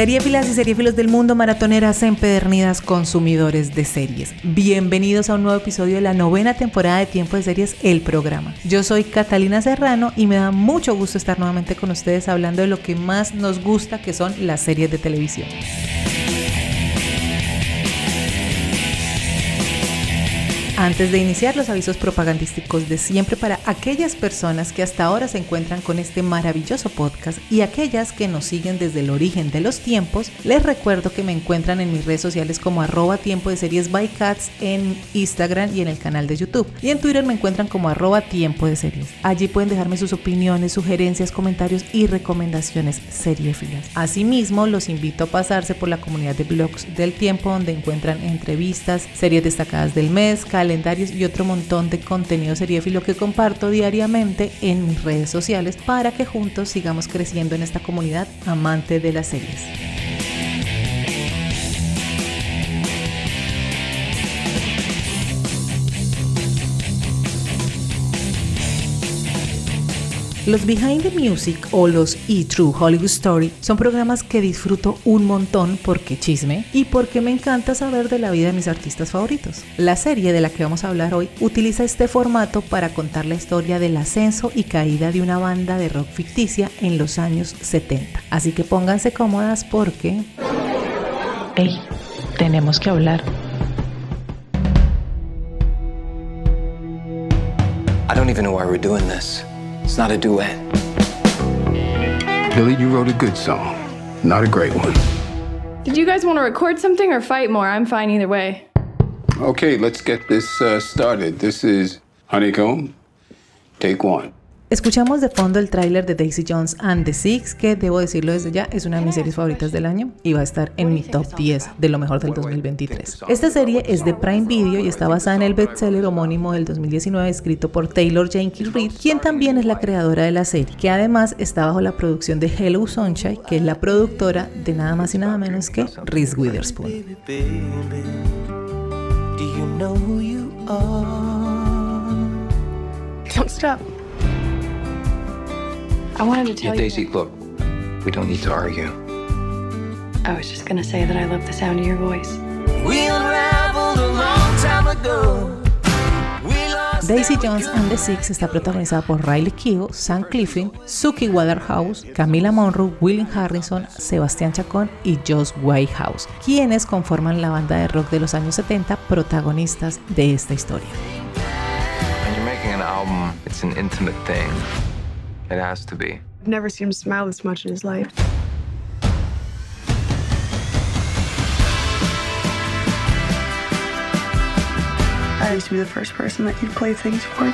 Seriefilas y seriefilos del mundo, maratoneras empedernidas, consumidores de series. Bienvenidos a un nuevo episodio de la novena temporada de Tiempo de Series, el programa. Yo soy Catalina Serrano y me da mucho gusto estar nuevamente con ustedes hablando de lo que más nos gusta, que son las series de televisión. Antes de iniciar los avisos propagandísticos de siempre para aquellas personas que hasta ahora se encuentran con este maravilloso podcast y aquellas que nos siguen desde el origen de los tiempos, les recuerdo que me encuentran en mis redes sociales como arroba tiempo de series by cats en Instagram y en el canal de YouTube. Y en Twitter me encuentran como arroba tiempo de series. Allí pueden dejarme sus opiniones, sugerencias, comentarios y recomendaciones seriéfilas. Asimismo, los invito a pasarse por la comunidad de blogs del tiempo donde encuentran entrevistas, series destacadas del mes, calendarios y otro montón de contenido seriéfilo que comparto diariamente en mis redes sociales para que juntos sigamos creciendo en esta comunidad amante de las series. Los Behind the Music o los E True Hollywood Story son programas que disfruto un montón porque chisme y porque me encanta saber de la vida de mis artistas favoritos. La serie de la que vamos a hablar hoy utiliza este formato para contar la historia del ascenso y caída de una banda de rock ficticia en los años 70. Así que pónganse cómodas porque... ¡Hey! Tenemos que hablar. I don't even know why we're doing this. It's not a duet. Billy, you wrote a good song, not a great one. Did you guys want to record something or fight more? I'm fine either way. Okay, let's get this uh, started. This is Honeycomb. Take one. Escuchamos de fondo el tráiler de Daisy Jones and the Six, que debo decirlo desde ya, es una de mis series favoritas del año y va a estar en mi top 10 de lo mejor del 2023. Esta serie es de Prime Video y está basada en el bestseller homónimo del 2019 escrito por Taylor Jenkins Reid, quien también es la creadora de la serie, que además está bajo la producción de Hello Sunshine, que es la productora de nada más y nada menos que Reese Witherspoon. Don't stop. I wanted to tell Yeah, you. Daisy, look, we don't need to argue. I was just gonna say that I love the sound of your voice. Daisy Jones and the Six está protagonizada por Riley Keough, Sam Clifford, Suki Waterhouse, Camila Monroe, William Harrison, Sebastián Chacón y Josh Whitehouse, quienes conforman la banda de rock de los años 70 protagonistas de esta historia. It has to be. I've never seen him smile this much in his life. I used to be the first person that you'd play things for.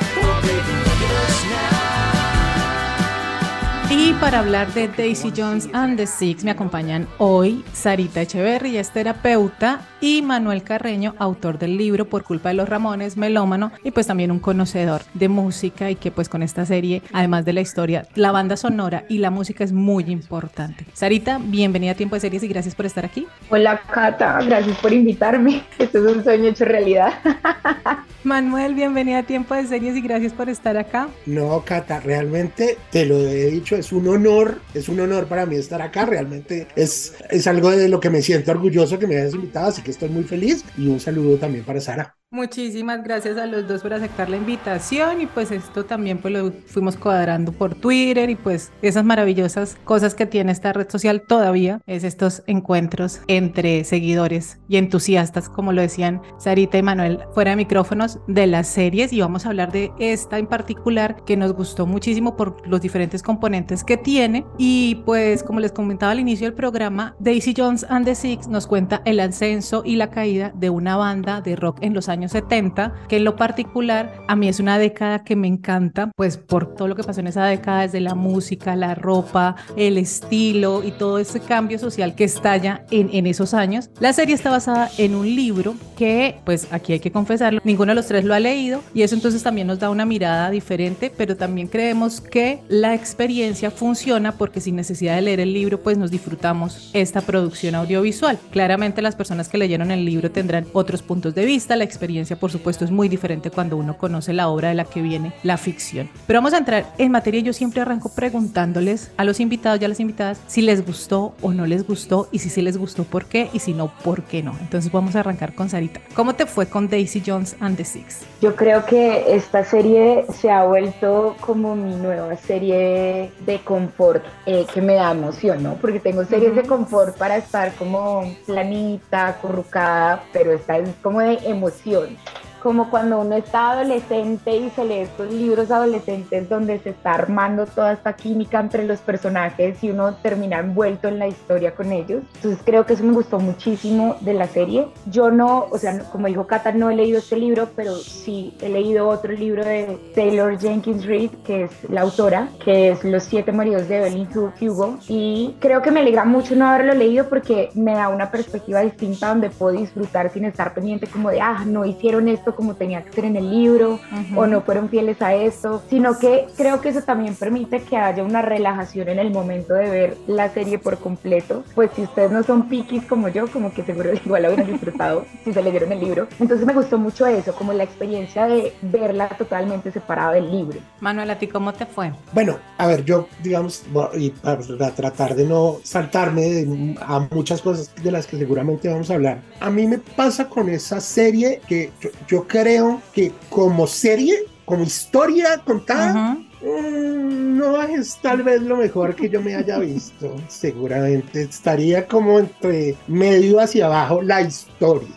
Y para hablar de Daisy Jones and the Six me acompañan hoy Sarita Echeverry, es terapeuta, y Manuel Carreño, autor del libro Por culpa de los Ramones, melómano, y pues también un conocedor de música y que pues con esta serie, además de la historia, la banda sonora y la música es muy importante. Sarita, bienvenida a Tiempo de Series y gracias por estar aquí. Hola Cata, gracias por invitarme. Esto es un sueño hecho realidad. Manuel, bienvenida a Tiempo de Series y gracias por estar acá. No, Cata, realmente te lo he dicho, es un honor, es un honor para mí estar acá, realmente es, es algo de lo que me siento orgulloso que me hayas invitado, así que estoy muy feliz y un saludo también para Sara. Muchísimas gracias a los dos por aceptar la invitación y pues esto también pues lo fuimos cuadrando por Twitter y pues esas maravillosas cosas que tiene esta red social todavía es estos encuentros entre seguidores y entusiastas como lo decían Sarita y Manuel fuera de micrófonos de las series. Y vamos a hablar de esta en particular que nos gustó muchísimo por los diferentes componentes que tiene. Y pues como les comentaba al inicio del programa Daisy Jones and the Six nos cuenta el ascenso y la caída de una banda de rock en los años años 70, que en lo particular a mí es una década que me encanta, pues por todo lo que pasó en esa década, desde la música, la ropa, el estilo y todo ese cambio social que estalla en, en esos años. La serie está basada en un libro que, pues aquí hay que confesarlo, ninguno de los tres lo ha leído y eso entonces también nos da una mirada diferente, pero también creemos que la experiencia funciona porque sin necesidad de leer el libro, pues nos disfrutamos esta producción audiovisual. Claramente las personas que leyeron el libro tendrán otros puntos de vista, la experiencia por supuesto es muy diferente cuando uno conoce la obra de la que viene la ficción. Pero vamos a entrar en materia, yo siempre arranco preguntándoles a los invitados y a las invitadas si les gustó o no les gustó y si sí les gustó por qué y si no, por qué no. Entonces vamos a arrancar con Sarita. ¿Cómo te fue con Daisy Jones and the Six? Yo creo que esta serie se ha vuelto como mi nueva serie de confort eh, que me da emoción, ¿no? Porque tengo series de confort para estar como planita, acurrucada, pero esta es como de emoción yun. Como cuando uno está adolescente y se lee estos libros adolescentes donde se está armando toda esta química entre los personajes y uno termina envuelto en la historia con ellos. Entonces creo que eso me gustó muchísimo de la serie. Yo no, o sea, como dijo Cata, no he leído este libro, pero sí he leído otro libro de Taylor Jenkins Reid, que es la autora, que es Los siete maridos de Evelyn Hugo. Y creo que me alegra mucho no haberlo leído porque me da una perspectiva distinta donde puedo disfrutar sin estar pendiente como de, ah, no hicieron esto como tenía que ser en el libro o no fueron fieles a esto, sino que creo que eso también permite que haya una relajación en el momento de ver la serie por completo. Pues si ustedes no son piquis como yo, como que seguro igual lo hubieran disfrutado si se leyeron el libro. Entonces me gustó mucho eso, como la experiencia de verla totalmente separada del libro. Manuel, ¿a ti cómo te fue? Bueno, a ver, yo, digamos, y para tratar de no saltarme a muchas cosas de las que seguramente vamos a hablar, a mí me pasa con esa serie que yo, yo creo que como serie, como historia contada, no es tal vez lo mejor que yo me haya visto. Seguramente estaría como entre medio hacia abajo la historia.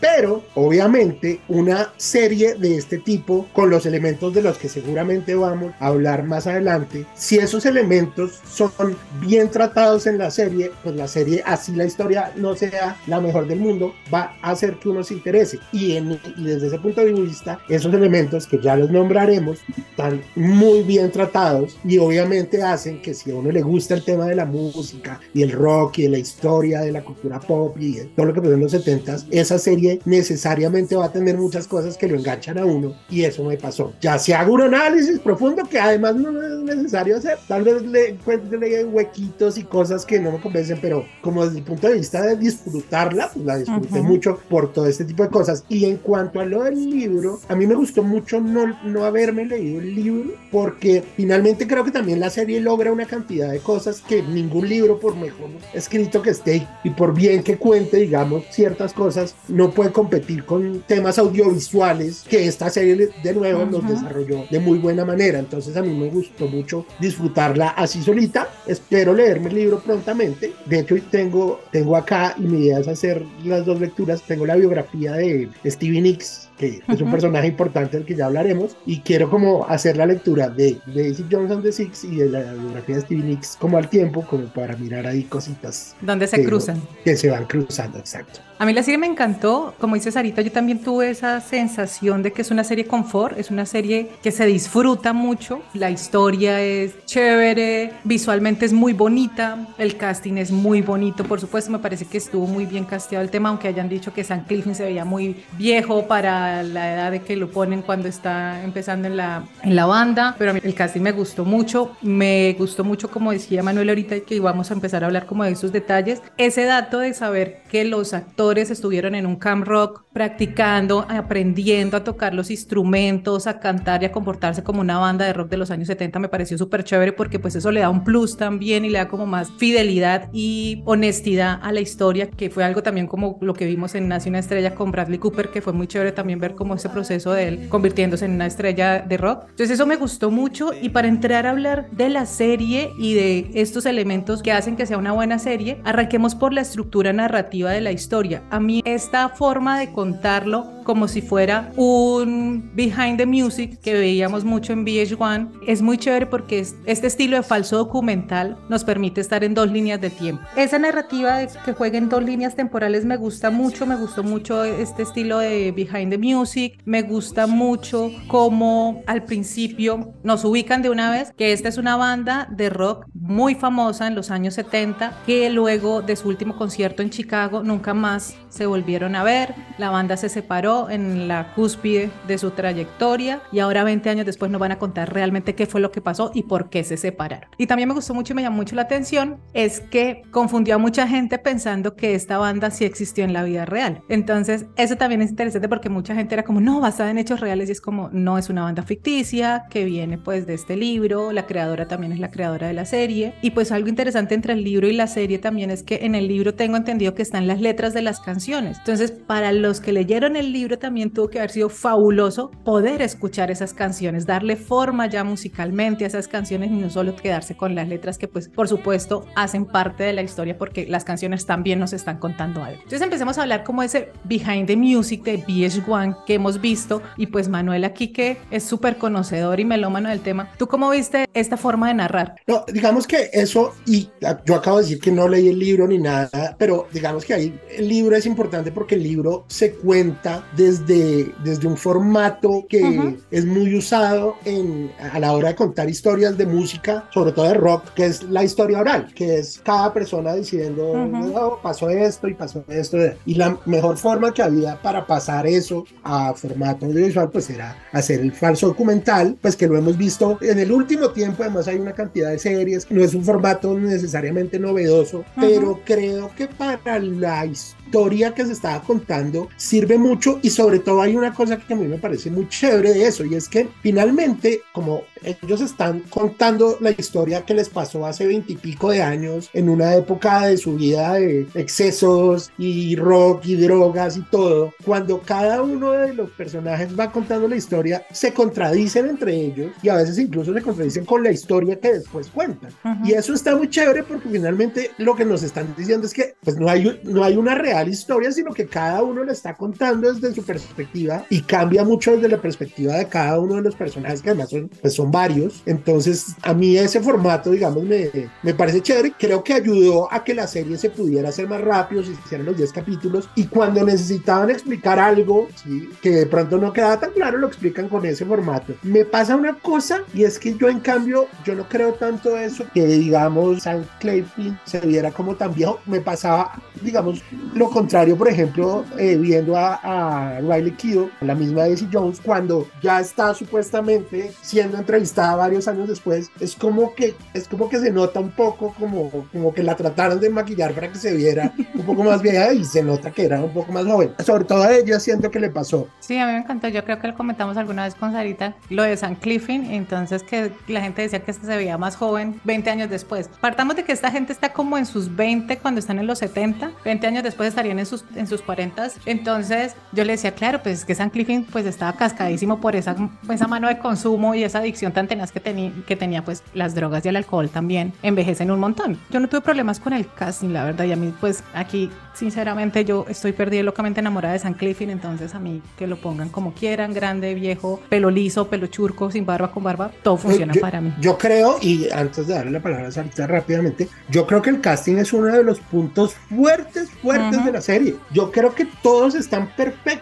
Pero obviamente una serie de este tipo, con los elementos de los que seguramente vamos a hablar más adelante, si esos elementos son bien tratados en la serie, pues la serie, así la historia no sea la mejor del mundo, va a hacer que uno se interese. Y, en, y desde ese punto de vista, esos elementos que ya los nombraremos están muy bien tratados y obviamente hacen que si a uno le gusta el tema de la música y el rock y de la historia de la cultura pop y todo lo que pasó en los 70 esa serie necesariamente va a tener muchas cosas que lo enganchan a uno y eso me pasó. Ya si hago un análisis profundo que además no es necesario hacer, tal vez le encuentre huequitos y cosas que no me convencen, pero como desde el punto de vista de disfrutarla, pues la disfruté mucho por todo este tipo de cosas. Y en cuanto a lo del libro, a mí me gustó mucho no, no haberme leído el libro por porque finalmente creo que también la serie logra una cantidad de cosas que ningún libro, por mejor escrito que esté y por bien que cuente, digamos, ciertas cosas, no puede competir con temas audiovisuales que esta serie de nuevo nos desarrolló de muy buena manera. Entonces a mí me gustó mucho disfrutarla así solita. Espero leerme el libro prontamente. De hecho, tengo, tengo acá y mi idea es hacer las dos lecturas. Tengo la biografía de Stevie Nicks que es un personaje importante del que ya hablaremos, y quiero como hacer la lectura de Daisy Jones and the Six y de la biografía de Stevie Nicks como al tiempo, como para mirar ahí cositas. Donde se cruzan. Que se van cruzando, exacto. A mí la serie me encantó, como dice Sarita, yo también tuve esa sensación de que es una serie confort, es una serie que se disfruta mucho, la historia es chévere, visualmente es muy bonita, el casting es muy bonito, por supuesto me parece que estuvo muy bien casteado el tema, aunque hayan dicho que San Clifton se veía muy viejo para la edad de que lo ponen cuando está empezando en la, en la banda, pero a mí el casting me gustó mucho, me gustó mucho como decía Manuel ahorita que íbamos a empezar a hablar como de esos detalles, ese dato de saber que los actores estuvieron en un camp rock practicando, aprendiendo a tocar los instrumentos, a cantar y a comportarse como una banda de rock de los años 70 me pareció súper chévere porque pues eso le da un plus también y le da como más fidelidad y honestidad a la historia, que fue algo también como lo que vimos en Nace una estrella con Bradley Cooper, que fue muy chévere también ver como ese proceso de él convirtiéndose en una estrella de rock. Entonces eso me gustó mucho y para entrar a hablar de la serie y de estos elementos que hacen que sea una buena serie, arranquemos por la estructura narrativa de la historia. A mí esta forma de contarlo como si fuera un behind the music que veíamos mucho en VH1. Es muy chévere porque este estilo de falso documental nos permite estar en dos líneas de tiempo. Esa narrativa de que jueguen dos líneas temporales me gusta mucho, me gustó mucho este estilo de behind the music, me gusta mucho cómo al principio nos ubican de una vez que esta es una banda de rock muy famosa en los años 70 que luego de su último concierto en Chicago nunca más se volvieron a ver, la banda se separó en la cúspide de su trayectoria y ahora 20 años después nos van a contar realmente qué fue lo que pasó y por qué se separaron. Y también me gustó mucho y me llamó mucho la atención es que confundió a mucha gente pensando que esta banda sí existió en la vida real. Entonces, eso también es interesante porque mucha gente era como, no, basada en hechos reales y es como, no, es una banda ficticia que viene pues de este libro, la creadora también es la creadora de la serie y pues algo interesante entre el libro y la serie también es que en el libro tengo entendido que están las letras de las canciones. Entonces, para los que leyeron el libro también tuvo que haber sido fabuloso poder escuchar esas canciones, darle forma ya musicalmente a esas canciones y no solo quedarse con las letras que pues por supuesto hacen parte de la historia porque las canciones también nos están contando algo. Entonces empecemos a hablar como ese behind the music de VH1 que hemos visto y pues Manuel aquí que es súper conocedor y melómano del tema. ¿Tú cómo viste esta forma de narrar? No, digamos que eso, y yo acabo de decir que no leí el libro ni nada, pero digamos que ahí el libro es importante porque el libro se cuenta desde, desde un formato que es muy usado en, a la hora de contar historias de música, sobre todo de rock, que es la historia oral, que es cada persona diciendo, no, pasó esto y pasó esto. Y la mejor forma que había para pasar eso a formato audiovisual, pues era hacer el falso documental, pues que lo hemos visto en el último tiempo, además hay una cantidad de series, no es un formato necesariamente novedoso, pero creo que para la historia que se estaba contando sirve mucho y sobre todo hay una cosa que a mí me parece muy chévere de eso y es que finalmente como ellos están contando la historia que les pasó hace veintipico de años en una época de su vida de excesos y rock y drogas y todo, cuando cada uno de los personajes va contando la historia se contradicen entre ellos y a veces incluso se contradicen con la historia que después cuentan. Y eso está muy chévere porque finalmente lo que nos están diciendo es que pues no hay, no hay una real historia, sino que cada uno le está contando desde su perspectiva y cambia mucho desde la perspectiva de cada uno de los personajes que además son, pues son varios. Entonces, a mí ese formato, digamos, me, me parece chévere. Creo que ayudó a que la serie se pudiera hacer más rápido, si se hicieran los 10 capítulos. Y cuando necesitaban explicar algo, ¿sí? que de pronto no quedaba tan claro, lo explican con ese formato. Me pasa una cosa y es que yo, en cambio, yo no creo tanto eso que, digamos, Sam Clayfield se viera como tan viejo. Me pasaba, digamos, lo contrario, por ejemplo, eh, viendo a, a Riley Keough, la misma Daisy Jones, cuando ya está supuestamente siendo entrevistada varios años después, es como que es como que se nota un poco como, como que la trataron de maquillar para que se viera un poco más vieja y se nota que era un poco más joven. Sobre todo a ella siento que le pasó. Sí, a mí me encantó. Yo creo que lo comentamos alguna vez con Sarita, lo de San Cliffin, entonces que la gente decía que se veía más joven 20 años después. Partamos de que esta gente está como en sus 20 cuando están en los 70, 20 años después está en sus, en sus 40. Entonces yo le decía, claro, pues que San Cliffin pues estaba cascadísimo por esa, esa mano de consumo y esa adicción tan tenaz que, tenía que tenía pues las drogas y el alcohol también envejecen un montón. Yo no tuve problemas con el casting, la verdad, y a mí pues aquí sinceramente yo estoy perdida locamente enamorada de San Cliffin, entonces a mí que lo pongan como quieran, grande, viejo, pelo liso, pelo churco, sin barba, con barba, todo funciona para mí. Yo creo, y antes de darle la palabra a Sarita rápidamente, yo creo que el casting es uno de los puntos fuertes, fuertes de la serie. Yo creo que todos están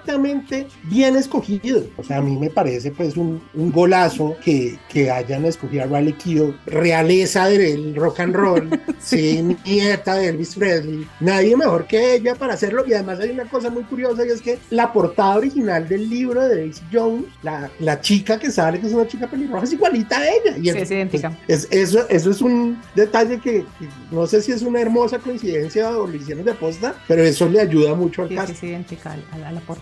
perfectamente bien escogidos. O sea, a mí me parece pues un, un golazo que, que hayan escogido a Riley Keough, realeza del rock and roll, sí, nieta de Elvis Presley. Nadie mejor que ella para hacerlo. Y además hay una cosa muy curiosa y es que la portada original del libro de Daisy Jones, la, la chica que sale, que es una chica pelirroja, es igualita a ella. Y sí, es, idéntica. Es, eso, eso es un detalle que, que, no sé si es una hermosa coincidencia o lo hicieron de posta, pero eso le ayuda mucho al sí, cast. Sí, es idéntica a a la portada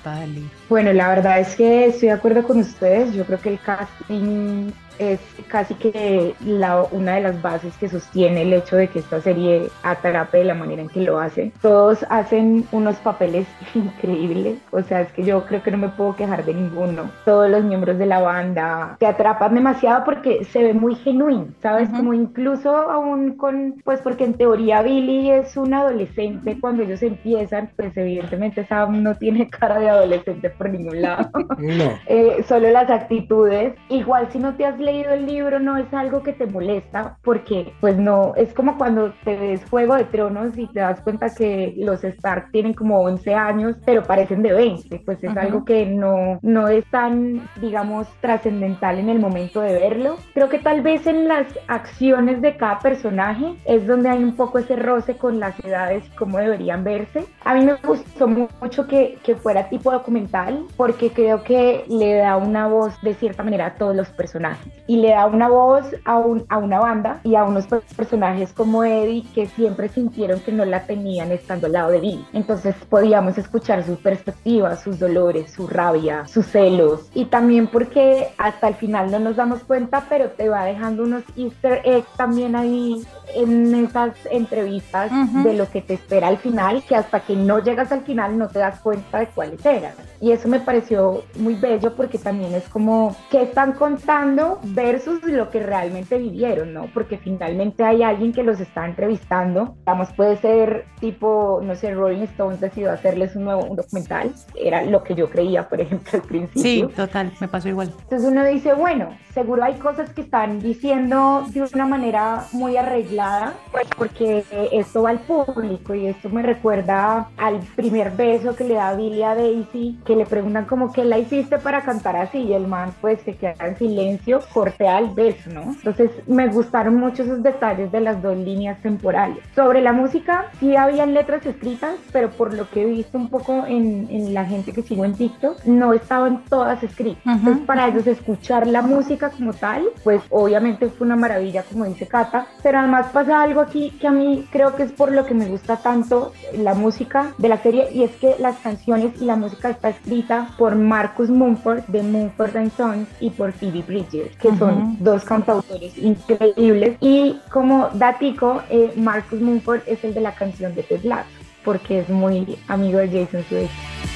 Bueno, la verdad es que estoy de acuerdo con ustedes. Yo creo que el casting es casi que la, una de las bases que sostiene el hecho de que esta serie atrape de la manera en que lo hace. Todos hacen unos papeles increíbles, o sea, es que yo creo que no me puedo quejar de ninguno. Todos los miembros de la banda te atrapan demasiado porque se ve muy genuino, ¿sabes? Uh -huh. Como incluso aún con, pues porque en teoría Billy es un adolescente cuando ellos empiezan, pues evidentemente Sam no tiene cara de adolescente por ningún lado. No. Eh, solo las actitudes. Igual si no te has leído el libro no es algo que te molesta porque pues no, es como cuando te ves Juego de Tronos y te das cuenta que los Stark tienen como 11 años pero parecen de 20, pues es algo que no, no es tan, digamos, trascendental en el momento de verlo. Creo que tal vez en las acciones de cada personaje es donde hay un poco ese roce con las edades y cómo deberían verse. A mí me gustó mucho que, que fuera tipo documental porque creo que le da una voz de cierta manera a todos los personajes y le da una voz a, un, a una banda y a unos personajes como Eddie que siempre sintieron que no la tenían estando al lado de Billy. Entonces podíamos escuchar sus perspectivas, sus dolores, su rabia, sus celos y también porque hasta el final no nos damos cuenta, pero te va dejando unos easter eggs también ahí en esas entrevistas de lo que te espera al final, que hasta que no llegas al final no te das cuenta de cuáles eran. Y eso me pareció muy bello porque también es como qué están contando versus lo que realmente vivieron, ¿no? Porque finalmente hay alguien que los está entrevistando. Vamos, puede ser tipo, no sé, Rolling Stones decidió hacerles un nuevo documental. Era lo que yo creía, por ejemplo, al principio. Sí, total, me pasó igual. Entonces uno dice, bueno, seguro hay cosas que están diciendo de una manera muy arreglada, pues porque esto va al público y esto me recuerda al primer beso que le da Billy a Daisy, que le preguntan como que la hiciste para cantar así y el man pues se queda en silencio, cortea el beso, ¿no? Entonces me gustaron mucho esos detalles de las dos líneas temporales. Sobre la música, sí habían letras escritas, pero por lo que he visto un poco en, en la gente que sigo en TikTok, no estaban todas escritas. Entonces para ellos escuchar la música como tal, pues obviamente fue una maravilla, como dice Cata, pero además pasa algo aquí que a mí creo que es por lo que me gusta tanto la música de la serie y es que las canciones y la música está escrita por Marcus Mumford de Mumford and Sons y por Phoebe Bridges, que son dos cantautores increíbles y como datico, eh, Marcus Mumford es el de la canción de Ted Lasso, porque es muy amigo de Jason Sudeikis.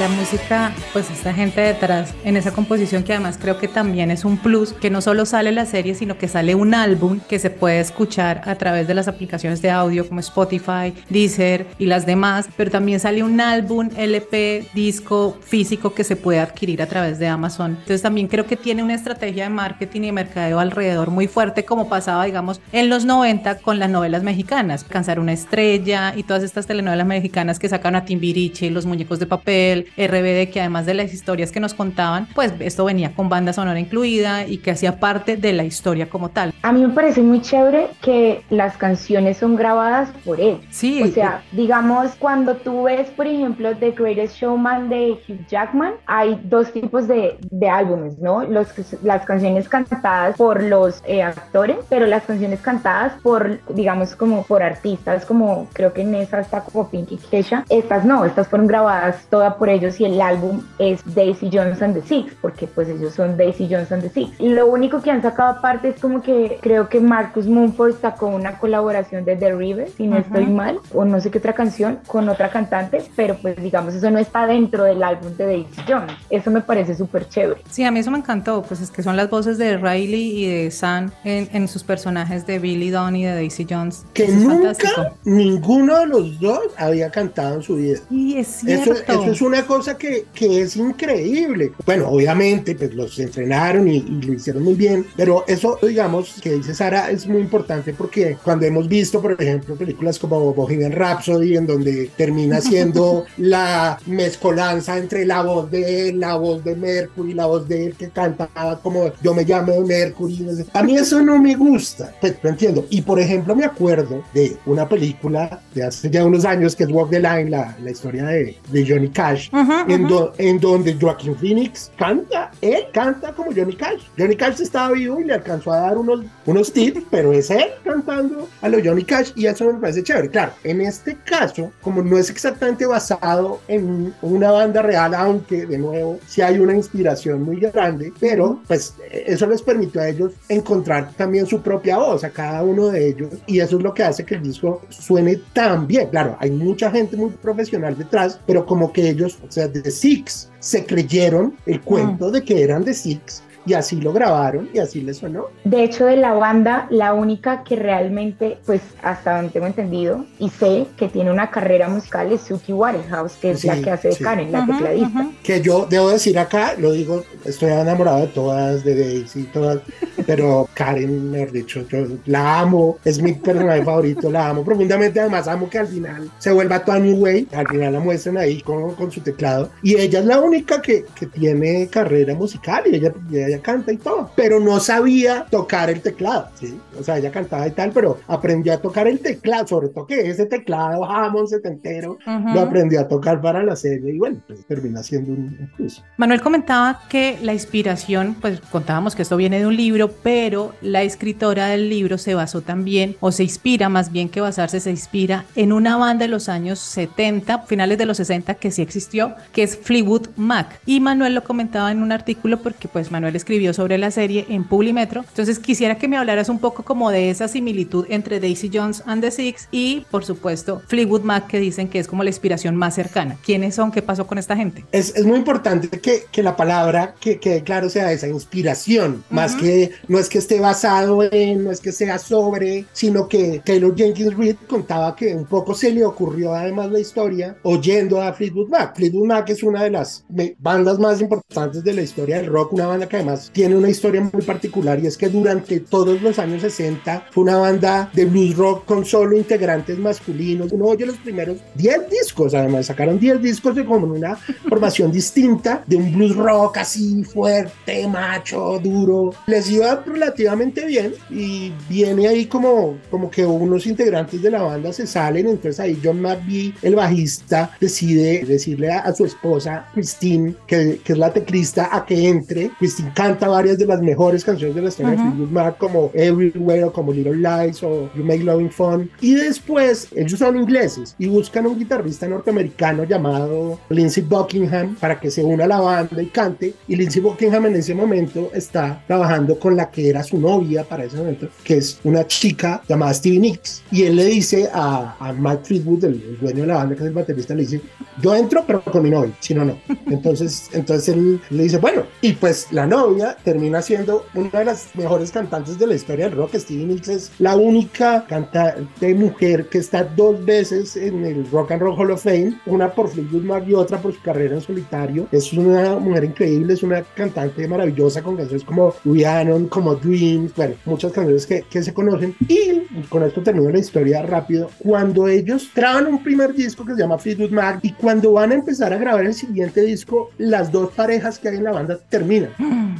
La música, pues esta gente detrás en esa composición que además creo que también es un plus, que no solo sale la serie, sino que sale un álbum que se puede escuchar a través de las aplicaciones de audio como Spotify, Deezer y las demás, pero también sale un álbum LP, disco físico que se puede adquirir a través de Amazon. Entonces también creo que tiene una estrategia de marketing y de mercadeo alrededor muy fuerte como pasaba, digamos, en los 90 con las novelas mexicanas, Cansar una estrella y todas estas telenovelas mexicanas que sacan a Timbiriche, Los muñecos de papel, RBD, que además de las historias que nos contaban, pues esto venía con banda sonora incluida y que hacía parte de la historia como tal. A mí me parece muy chévere que las canciones son grabadas por él. Sí. O sea, digamos, cuando tú ves, por ejemplo, The Greatest Showman de Hugh Jackman, hay dos tipos de, de álbumes, ¿no? Los, las canciones cantadas por los eh, actores, pero las canciones cantadas por, digamos, como por artistas, como creo que en esa está como Pinky Kesha. Estas no, estas fueron grabadas todas por ellos y el álbum es Daisy Jones and the Six, porque pues ellos son Daisy Jones and the Six. Lo único que han sacado aparte es como que creo que Marcus Mumford sacó una colaboración de The River, si no estoy mal, o no sé qué otra canción, con otra cantante, pero pues digamos eso no está dentro del álbum de Daisy Jones. Eso me parece súper chévere. Sí, a mí eso me encantó, pues es que son las voces de Riley y de Sam en, en sus personajes de Billy Don y de Daisy Jones. Que Eso nunca fantástico. ninguno de los dos había cantado en su vida. Sí, es Eso, cierto. eso es una cosa que, que es increíble. Bueno, obviamente, pues los entrenaron y, y lo hicieron muy bien, pero eso, digamos, que dice Sara, es muy importante porque cuando hemos visto, por ejemplo, películas como Bohemian Rhapsody, en donde termina siendo la mezcolanza entre la voz de él, la voz de Mercury, la voz de él que cantaba como yo me llamo Mercury. A mí eso no me gusta, pues lo entiendo. Y por ejemplo, me acuerdo de una película de hace ya unos años que es Walk the Line, la, la historia de, de Johnny Cash, en, do- en donde Joaquin Phoenix canta, él canta como Johnny Cash. Johnny Cash estaba vivo y le alcanzó a dar unos, unos tips, pero es él cantando a lo Johnny Cash y eso me parece chévere. Claro, en este caso, como no es exactamente basado en una banda real, aunque de nuevo sí hay una inspiración muy grande, pero pues eso les permitió a ellos encontrar también su propia voz a cada uno de ellos y eso es lo que hace que el disco suene tan bien. Claro, hay mucha gente muy profesional detrás, pero como que ellos, o sea, de Six, se creyeron el cuento de que eran de Six y así lo grabaron y así le sonó. De hecho, de la banda, la única que realmente, pues hasta donde tengo entendido y sé que tiene una carrera musical es Suki Waterhouse, que es la Sí, que hace de sí. Karen, la tecladista. Que yo debo decir acá, lo digo, estoy enamorado de todas, de Daisy, todas, pero Karen, mejor dicho, yo la amo, es mi personaje favorito, la amo profundamente, además amo que al final se vuelva toda New Way, al final la muestran ahí con, con su teclado, y ella es la única que, que tiene carrera musical, y ella, y ella canta y todo, pero no sabía tocar el teclado, ¿sí? O sea, ella cantaba y tal, pero aprendió a tocar el teclado, sobre todo que ese teclado Hammond setentero, Ujú. lo aprendió a tocar para la serie, y bueno, pues termina siendo un, un plus. Manuel comentaba que la inspiración, pues contábamos que esto viene de un libro, pero la escritora del libro se basó también, o se inspira más bien que basarse, se inspira en una banda de los años 70, finales de los 60, que sí existió, que es Fleetwood Mac. Y Manuel lo comentaba en un artículo porque pues Manuel escribió sobre la serie en Publimetro. Entonces quisiera que me hablaras un poco como de esa similitud entre Daisy Jones and the Six y por supuesto Fleetwood Mac, que dicen que es como la inspiración más cercana. ¿Quiénes son? ¿Qué pasó con esta gente? Es, es muy importante que, que la palabra que quede claro sea esa inspiración, más que no es que esté basado en, no es que sea sobre, sino que Taylor Jenkins Reid contaba que un poco se le ocurrió además la historia oyendo a Fleetwood Mac. Fleetwood Mac es una de las bandas más importantes de la historia del rock, una banda que además tiene una historia muy particular y es que durante todos los años 60 fue una banda de blues rock con solo integrantes masculinos. Uno oye los primeros 10 discos, además sacaron 10 discos de como una formación distinta de un blues rock así fuerte, macho, duro. Les iba relativamente bien y viene ahí como, como que unos integrantes de la banda se salen, entonces ahí John McVie, el bajista, decide decirle a, a su esposa Christine, que, que es la teclista, a que entre. Christine canta varias de las mejores canciones de la historia de Fleetwood Mac, como Everywhere o como Little Lies o You Make Loving Fun. Y después, ellos son ingleses y buscan un guitarrista norteamericano llamado Lindsey Buckingham para que se una a la banda y cante. Y Lindsey Buckingham en ese momento está trabajando con la que era su novia para ese momento, que es una chica llamada Stevie Nicks. Y él le dice a, a Mike Fleetwood, el, el dueño de la banda, que es el baterista, le dice, yo entro pero con mi novia, si no, no. Entonces, entonces él le dice, bueno, y pues la novia termina siendo una de las mejores cantantes de la historia del rock. Stevie Nicks es la única cantante mujer que está dos veces en el Rock and Roll Hall of Fame, una por Fleetwood Mac y otra por su carrera en solitario. Es una mujer increíble, es una cantante maravillosa con canciones como Rhiannon, como Dreams, bueno, muchas canciones que, que se conocen. Y con esto termino la historia rápido. Cuando ellos graban un primer disco que se llama Fleetwood Mac y cuando van a empezar a grabar el siguiente disco, las dos parejas que hay en la banda terminan.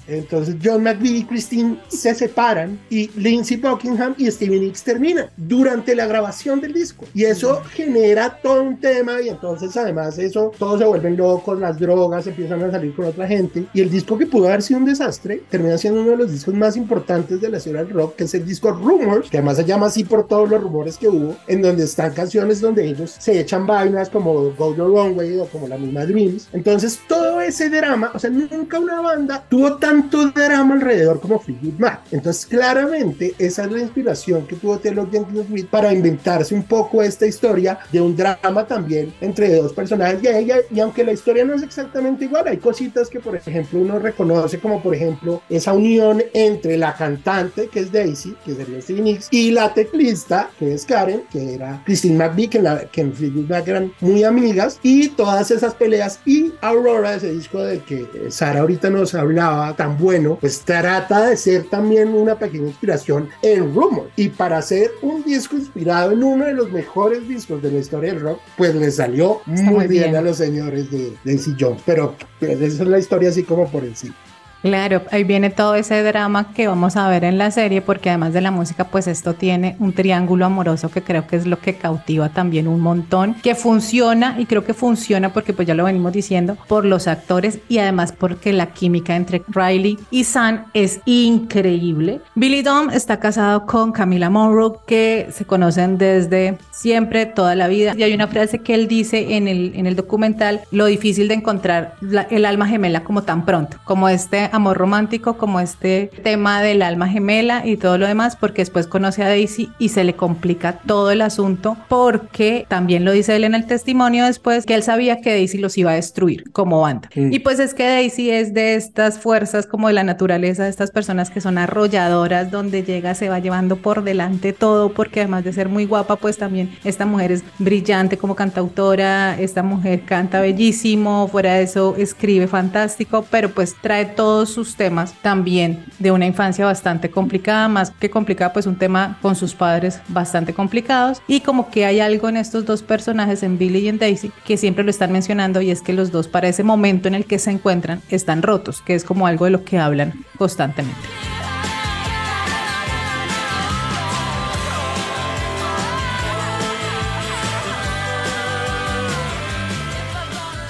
Entonces John McVie y Christine se separan y Lindsey Buckingham y Stevie Nicks terminan durante la grabación del disco. Y eso genera todo un tema y entonces además eso, todos se vuelven locos, las drogas empiezan a salir con otra gente. Y el disco que pudo haber sido un desastre termina siendo uno de los discos más importantes de la historia del rock, que es el disco Rumors, que además se llama así por todos los rumores que hubo, en donde están canciones donde ellos se echan vainas como Go Your Wrong Way o como la misma Dreams. Entonces todo ese drama, o sea, nunca una banda tuvo tanto drama alrededor como Fleetwood Mac. Entonces claramente esa es la inspiración que tuvo Taylor Jenkins Reid para inventarse un poco esta historia de un drama también entre dos personajes y, ella, y aunque la historia no es exactamente igual, hay cositas que por ejemplo uno reconoce como por ejemplo esa unión entre la cantante que es Daisy, que sería Stevie Nicks, y la teclista que es Karen, que era Christine McVie, que en, la, que en Fleetwood Mac eran muy amigas, y todas esas peleas y Aurora, ese disco del que Sara ahorita nos hablaba tan bueno, pues trata de ser también una pequeña inspiración en Rumor. Y para hacer un disco inspirado en uno de los mejores discos de la historia del rock, pues le salió muy, muy bien, bien. a los señores de Daisy Jones. Pero pues, esa es la historia así como por encima. Claro, ahí viene todo ese drama que vamos a ver en la serie, porque además de la música, pues esto tiene un triángulo amoroso que creo que es lo que cautiva también un montón, que funciona y creo que funciona porque pues ya lo venimos diciendo, por los actores y además porque la química entre Riley y Sam es increíble. Billy Dom está casado con Camila Monroe, que se conocen desde siempre, toda la vida. Y hay una frase que él dice en el, en el documental, lo difícil de encontrar el alma gemela como tan pronto, como este amor romántico como este tema del alma gemela y todo lo demás, porque después conoce a Daisy y se le complica todo el asunto, porque también lo dice él en el testimonio después, que él sabía que Daisy los iba a destruir como banda. Y pues es que Daisy es de estas fuerzas como de la naturaleza, de estas personas que son arrolladoras, donde llega, se va llevando por delante todo, porque además de ser muy guapa, pues también esta mujer es brillante como cantautora, esta mujer canta bellísimo, fuera de eso escribe fantástico, pero pues trae sus temas también de una infancia bastante complicada, más que complicada, pues un tema con sus padres bastante complicados y como que hay algo en estos dos personajes, en Billy y en Daisy, que siempre lo están mencionando y es que los dos para ese momento en el que se encuentran están rotos, que es como algo de lo que hablan constantemente.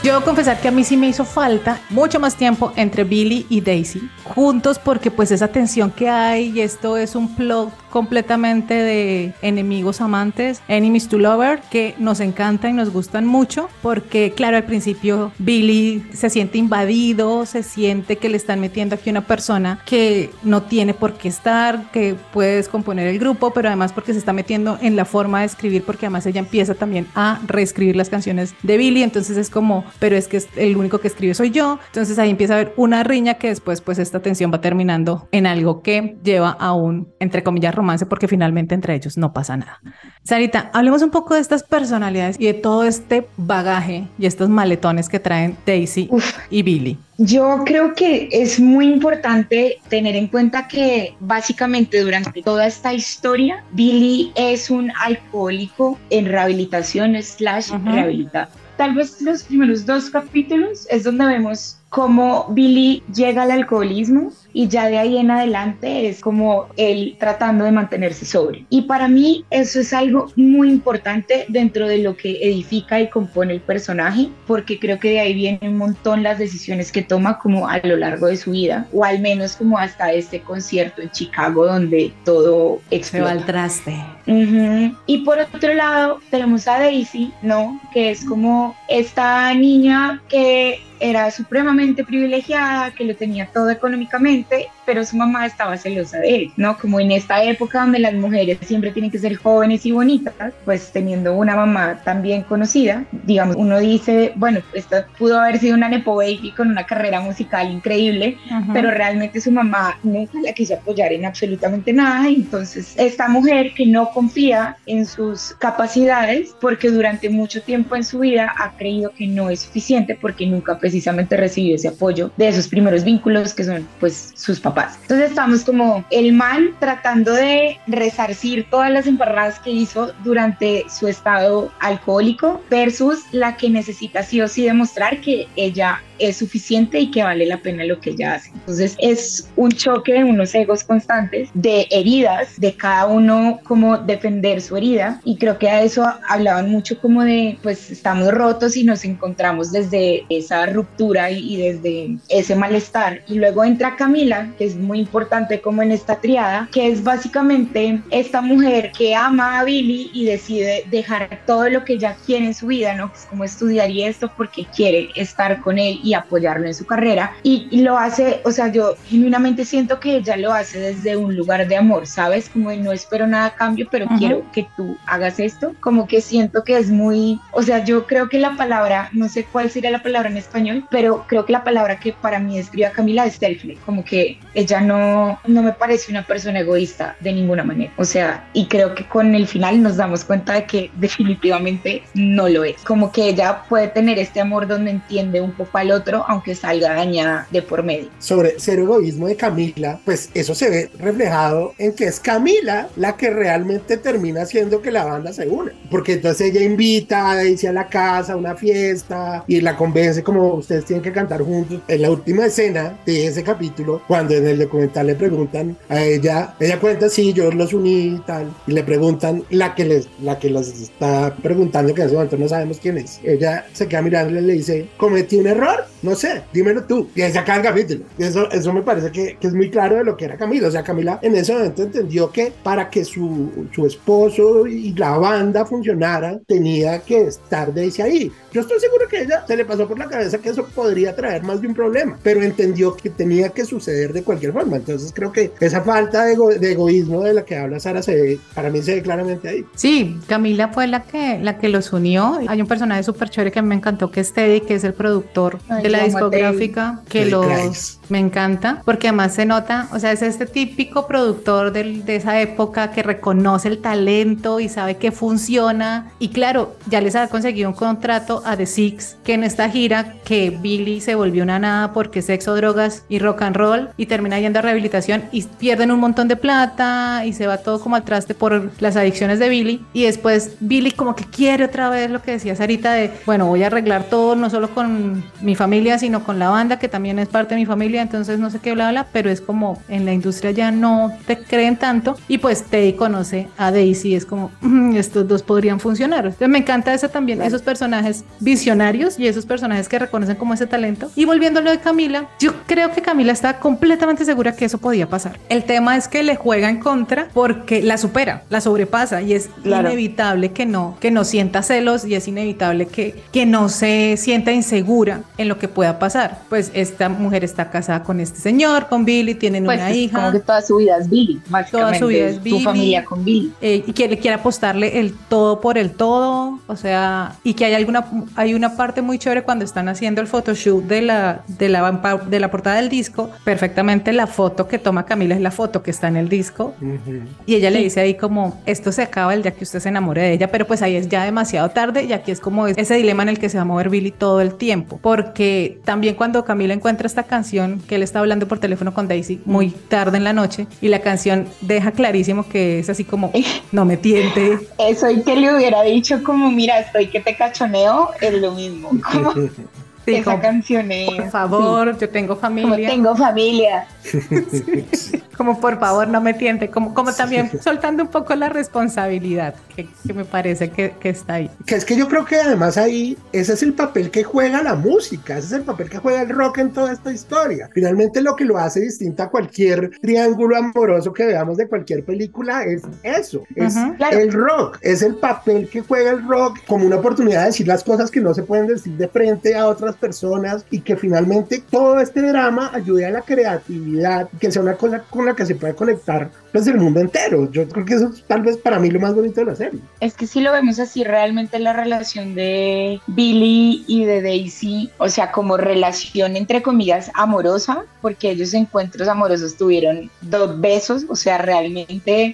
Yo confesar que a mí sí me hizo falta mucho más tiempo entre Billy y Daisy juntos porque pues esa tensión que hay y esto es un plot completamente de enemigos amantes, enemies to lover, que nos encanta y nos gustan mucho porque claro al principio Billy se siente invadido, se siente que le están metiendo aquí una persona que no tiene por qué estar, que puede descomponer el grupo, pero además porque se está metiendo en la forma de escribir porque además ella empieza también a reescribir las canciones de Billy, entonces es como pero es que el único que escribe soy yo. Entonces ahí empieza a haber una riña que después pues esta tensión va terminando en algo que lleva a un, entre comillas, romance porque finalmente entre ellos no pasa nada. Sarita, hablemos un poco de estas personalidades y de todo este bagaje y estos maletones que traen Daisy y Billy. Yo creo que es muy importante tener en cuenta que básicamente durante toda esta historia, Billy es un alcohólico en rehabilitación slash rehabilitado tal vez los primeros dos capítulos es donde vemos cómo Billy llega al alcoholismo y ya de ahí en adelante es como él tratando de mantenerse sobre. Y para mí eso es algo muy importante dentro de lo que edifica y compone el personaje, porque creo que de ahí vienen un montón las decisiones que toma como a lo largo de su vida, o al menos como hasta este concierto en Chicago donde todo explota. Al traste. Y por otro lado tenemos a Daisy, ¿no? Que es como esta niña que era supremamente privilegiada, que lo tenía todo económicamente, gente pero su mamá estaba celosa de él, ¿no? Como en esta época donde las mujeres siempre tienen que ser jóvenes y bonitas, pues teniendo una mamá también conocida, digamos, uno dice, bueno, esta pudo haber sido una Nepo Baby con una carrera musical increíble, pero realmente su mamá nunca la quiso apoyar en absolutamente nada, entonces esta mujer que no confía en sus capacidades, porque durante mucho tiempo en su vida ha creído que no es suficiente, porque nunca precisamente recibió ese apoyo de esos primeros vínculos que son pues sus papás entonces estamos como el mal tratando de resarcir todas las embarradas que hizo durante su estado alcohólico versus la que necesita sí o sí demostrar que ella es suficiente y que vale la pena lo que ella hace. Entonces es un choque de unos egos constantes, de heridas, de cada uno como defender su herida y creo que a eso hablaban mucho como de pues estamos rotos y nos encontramos desde esa ruptura y, desde ese malestar y luego entra Camila que es muy importante como en esta triada que es básicamente esta mujer que ama a Billy y decide dejar todo lo que ella quiere en su vida, ¿no? Es como estudiar y esto porque quiere estar con él y apoyarlo en su carrera. Y, lo hace, o sea, yo genuinamente siento que ella lo hace desde un lugar de amor, ¿sabes? Como no espero nada a cambio, pero quiero que tú hagas esto. Como que siento que es muy, o sea, yo creo que la palabra, no sé cuál sería la palabra en español, pero creo que la palabra que para mí describe a Camila es selfless, como que ella no, no me parece una persona egoísta de ninguna manera. O sea, y creo que con el final nos damos cuenta de que definitivamente no lo es. Como que ella puede tener este amor donde entiende un poco al otro aunque salga dañada de por medio. Sobre ser egoísmo de Camila, pues eso se ve reflejado en que es Camila la que realmente termina haciendo que la banda se una. Porque entonces ella invita a a la casa, a una fiesta, y la convence como ustedes tienen que cantar juntos. En la última escena de ese capítulo, cuando en el documental le preguntan a ella, ella cuenta, sí, yo los uní y tal, y le preguntan, la que les, la que les está preguntando, que en ese momento no sabemos quién es, ella se queda mirando y le dice, cometí un error, No sé, dímelo tú. Y ahí se acaba el capítulo. Eso, eso me parece que, que es muy claro de lo que era Camila. O sea, Camila en ese momento entendió que para que su, su esposo y la banda funcionara, tenía que estar Daisy ahí. Yo estoy seguro que a ella se le pasó por la cabeza que eso podría traer más de un problema, pero entendió que tenía que suceder de cualquier forma. Entonces creo que esa falta de, ego- de egoísmo de la que habla Sara se ve, para mí se ve claramente ahí. Sí, Camila fue la que, la que los unió. Hay un personaje súper chévere que me encantó, que es Teddy, que es el productor Ay, de la discográfica, que. Price. Me encanta, porque además se nota, o sea, es este típico productor del- de esa época que reconoce el talento y sabe que funciona. Y claro, ya les ha conseguido un contrato a The Six, que en esta gira, que Billy se volvió una nada porque sexo, drogas y rock and roll, y termina yendo a rehabilitación y pierden un montón de plata y se va todo como al traste por las adicciones de Billy. Y después Billy como que quiere otra vez lo que decía Sarita de, bueno, voy a arreglar todo, no solo con mi familia, sino con la banda, que también es parte de mi familia, entonces no sé qué, bla, bla, pero es como en la industria ya no te creen tanto. Y pues Teddy conoce a Daisy, es como, "Mm, estos dos podrían funcionar. Entonces me encanta eso también, esos personajes visionarios y esos personajes que reconocen como ese talento. Y volviendo a lo de Camila, yo creo que Camila está completamente segura que eso podía pasar. El tema es que le juega en contra porque la supera, la sobrepasa y es Claro. inevitable que no, que no sienta celos y es inevitable que, que no se sienta insegura en lo que pueda pasar. Pues esta mujer está casada con este señor, con Billy, tienen Pues una es hija. como que toda su vida es Billy, básicamente. su vida es Billy. Tu familia con Billy. eh, y que le quiere apostarle el todo por el todo, o sea, y que hay alguna hay una parte muy chévere cuando están haciendo el photoshoot de la de la de la portada del disco, perfectamente la foto que toma Camila es la foto que está en el disco y ella le dice ahí como esto se acaba el día que usted se enamore de ella, pero pues ahí es ya demasiado tarde y aquí es como ese dilema en el que se va a mover Billy todo el tiempo, porque también cuando Camila encuentra esta canción que él está hablando por teléfono con Daisy muy tarde en la noche y la canción deja clarísimo que es así como no me tiente, Eso y que le hubiera dicho como, mira, estoy que te cachoneo, es lo mismo. Como Sí, esa como, canción es... por favor, yo tengo sí, como familia. tengo familia. como por favor no me tiente, como, como también soltando un poco la responsabilidad que, que me parece que, que está ahí. Que es que yo creo que además ahí ese es el papel que juega la música, ese es el papel que juega el rock en toda esta historia. Finalmente lo que lo hace distinta a cualquier triángulo amoroso que veamos de cualquier película es eso, es Ujú. Claro. el rock, es el papel que juega el rock como una oportunidad de decir las cosas que no se pueden decir de frente a otras personas y que finalmente todo este drama ayude a la creatividad, que sea una cosa con la que se puede conectar pues el mundo entero. Yo creo que eso es tal vez para mí lo más bonito de la serie. Es que si lo vemos así, realmente la relación de Billy y de Daisy, o sea, como relación entre comillas amorosa, porque ellos encuentros amorosos tuvieron dos besos, o sea, realmente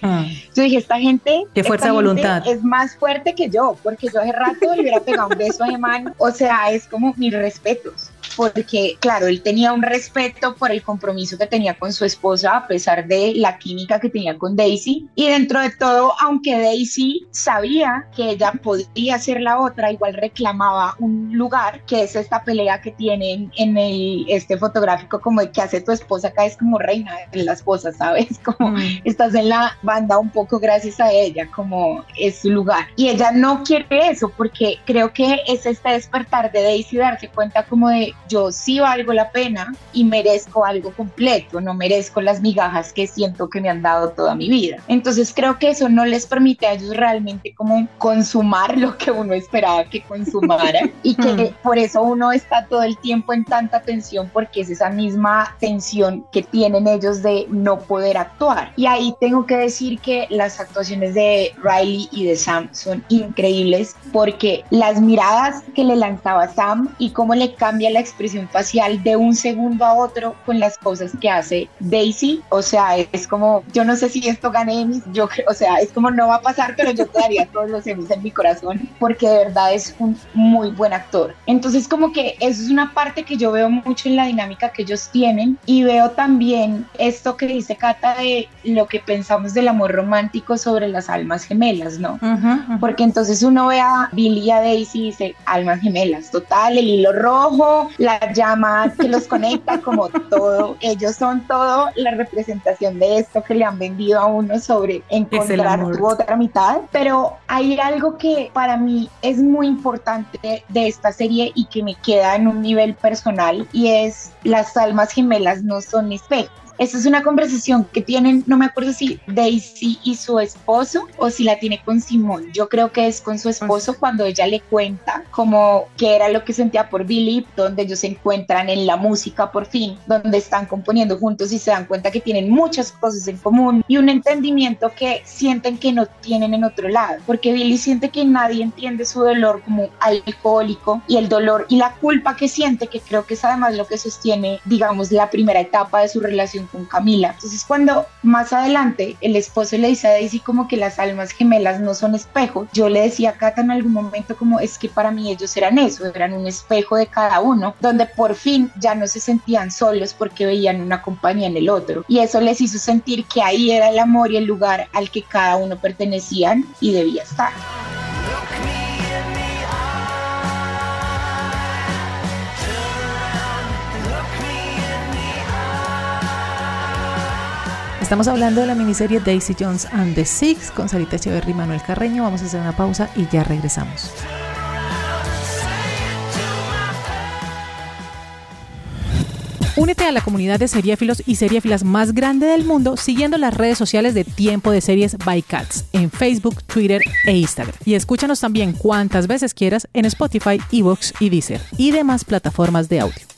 yo dije, esta gente, Qué fuerza esta de gente voluntad. es más fuerte que yo, porque yo hace rato le hubiera pegado un beso a man, o sea, es como mis respetos. Porque, claro, él tenía un respeto por el compromiso que tenía con su esposa, a pesar de la química que tenía con Daisy. Y dentro de todo, aunque Daisy sabía que ella podía ser la otra, igual reclamaba un lugar, que es esta pelea que tienen en el, este fotográfico, como de que hace tu esposa acá, es como reina de la esposa, ¿sabes? Como Mm. estás en la banda un poco gracias a ella, como es su lugar. Y ella no quiere eso porque creo que es este despertar de Daisy darse cuenta como de yo sí valgo la pena y merezco algo completo, no merezco las migajas que siento que me han dado toda mi vida. Entonces creo que eso no les permite a ellos realmente como consumar lo que uno esperaba que consumaran y que por eso uno está todo el tiempo en tanta tensión porque es esa misma tensión que tienen ellos de no poder actuar. Y ahí tengo que decir que las actuaciones de Riley y de Sam son increíbles porque las miradas que le lanzaba Sam y cómo le cambia la expresión facial de un segundo a otro con las cosas que hace Daisy, o sea, es como, yo no sé si esto gane Emmys, yo o sea, es como no va a pasar, pero yo te daría todos los Emmys en mi corazón porque de verdad es un muy buen actor. Entonces como que eso es una parte que yo veo mucho en la dinámica que ellos tienen y veo también esto que dice Cata de lo que pensamos del amor romántico sobre las almas gemelas, ¿no? Ujú, ujú. Porque entonces uno ve a Billy y a Daisy y dice, almas gemelas, total, el hilo rojo, la la llama que los conecta, como todo. Ellos son todo la representación de esto que le han vendido a uno sobre encontrar tu otra mitad. Pero hay algo que para mí es muy importante de esta serie y que me queda en un nivel personal y es las almas gemelas no son espejos. Esta es una conversación que tienen, no me acuerdo si Daisy y su esposo o si la tiene con Simón. Yo creo que es con su esposo cuando ella le cuenta como que era lo que sentía por Billy, donde ellos se encuentran en la música por fin, donde están componiendo juntos y se dan cuenta que tienen muchas cosas en común y un entendimiento que sienten que no tienen en otro lado, porque Billy siente que nadie entiende su dolor como alcohólico y el dolor y la culpa que siente, que creo que es además lo que sostiene, digamos, la primera etapa de su relación con Camila. Entonces cuando más adelante el esposo le dice a Daisy como que las almas gemelas no son espejos, yo le decía a Cata en algún momento como es que para mí ellos eran eso, eran un espejo de cada uno, donde por fin ya no se sentían solos porque veían una compañía en el otro. Y eso les hizo sentir que ahí era el amor y el lugar al que cada uno pertenecían y debía estar. Estamos hablando de la miniserie Daisy Jones and the Six con Sarita Echeverry y Manuel Carreño. Vamos a hacer una pausa y ya regresamos. Únete a la comunidad de seriéfilos y seriéfilas más grande del mundo siguiendo las redes sociales de Tiempo de Series by Cats en Facebook, Twitter e Instagram. Y escúchanos también cuantas veces quieras en Spotify, Evox y Deezer y demás plataformas de audio.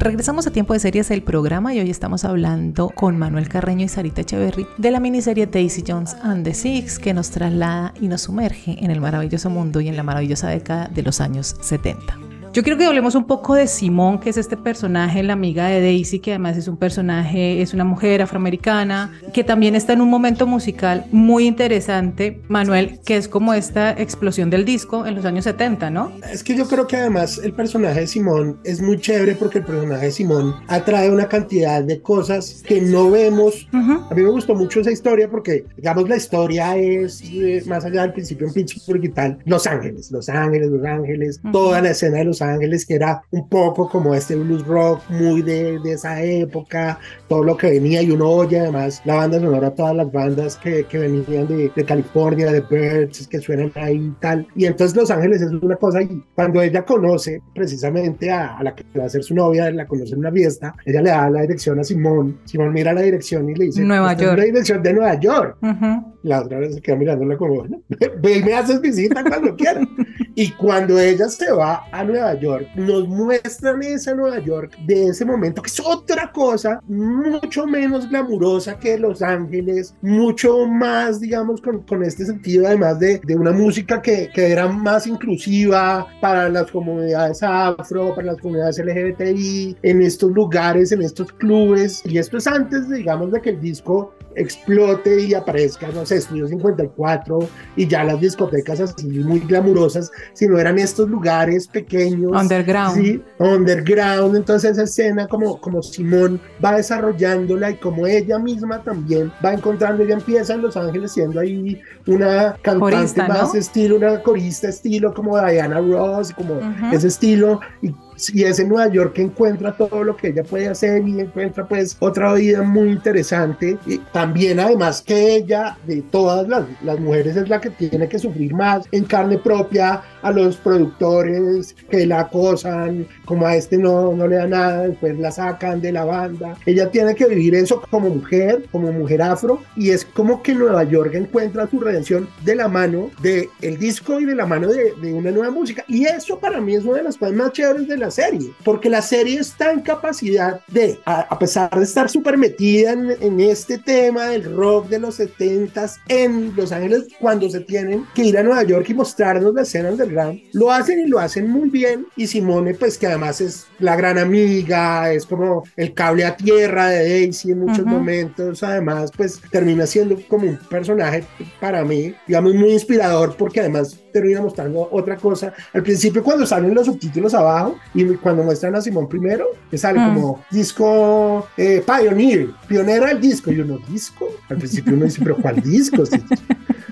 Regresamos a Tiempo de Series, el programa, y hoy estamos hablando con Manuel Carreño y Sarita Echeverry de la miniserie Daisy Jones and the Six, que nos traslada y nos sumerge en el maravilloso mundo y en la maravillosa década de los años 70. Yo quiero que hablemos un poco de Simón, que es este personaje, la amiga de Daisy, que además es un personaje, es una mujer afroamericana, que también está en un momento musical muy interesante, Manuel, que es como esta explosión del disco en los años 70, ¿no? Es que yo creo que además el personaje de Simón es muy chévere porque el personaje de Simón atrae una cantidad de cosas que no vemos. A mí me gustó mucho esa historia porque, digamos, la historia es eh, más allá del principio en Pittsburgh y tal, Los Ángeles, Los Ángeles, Los Ángeles, toda la escena de Los Ángeles, que era un poco como este blues rock muy de, de, esa época, todo lo que venía y uno oye además la banda sonora, todas las bandas que, que venían de, de, California, de Birds, que suenan ahí y tal. Y entonces Los Ángeles es una cosa y cuando ella conoce precisamente a, a la que va a ser su novia, la conoce en una fiesta, ella le da la dirección a Simón, Simón mira la dirección y le dice, Nueva York. la dirección de Nueva York. Uh -huh. La otra vez se queda mirándola como, ve y me haces visita cuando quieras. y cuando ella se va a Nueva York, nos muestran esa Nueva York de ese momento, que es otra cosa, mucho menos glamurosa que Los Ángeles, mucho más, digamos, con, con este sentido, además de, de una música que, que, era más inclusiva para las comunidades afro, para las comunidades LGBTI, en estos lugares, en estos clubes, y esto es antes, digamos, de que el disco explote y aparezca, no sé, Estudio 54 y ya las discotecas así muy glamurosas, sino eran estos lugares pequeños. Underground. Sí, underground. Entonces esa escena como, como Simón va desarrollándola y como ella misma también va encontrando, ella empieza en Los Ángeles siendo ahí una cantante corista, más ¿no? estilo, una corista estilo como Diana Ross, como uh -huh. ese estilo. Y y es en Nueva York que encuentra todo lo que ella puede hacer y encuentra pues otra vida muy interesante. Y también además que ella de todas las, las mujeres es la que tiene que sufrir más en carne propia a los productores que la acosan, como a este no, no le da nada, después la sacan de la banda. Ella tiene que vivir eso como mujer, como mujer afro y es como que Nueva York encuentra su redención de la mano del el disco y de la mano de, de una nueva música. Y eso para mí es una de las cosas más chéveres de la serie, porque la serie está en capacidad de, a, a pesar de estar súper metida en, en, este tema del rock de los 70s en Los Ángeles, cuando se tienen que ir a Nueva York y mostrarnos la escena underground, lo hacen y lo hacen muy bien. Y Simone, pues que además es la gran amiga, es como el cable a tierra de Daisy en muchos uh -huh. momentos, además, pues termina siendo como un personaje para mí, digamos, muy inspirador, porque además termina mostrando otra cosa. Al principio, cuando salen los subtítulos abajo, y cuando muestran a Simón primero, que sale como disco eh, Pioneer, pionero del disco, y uno, ¿disco? Al principio uno dice, ¿pero cuál disco?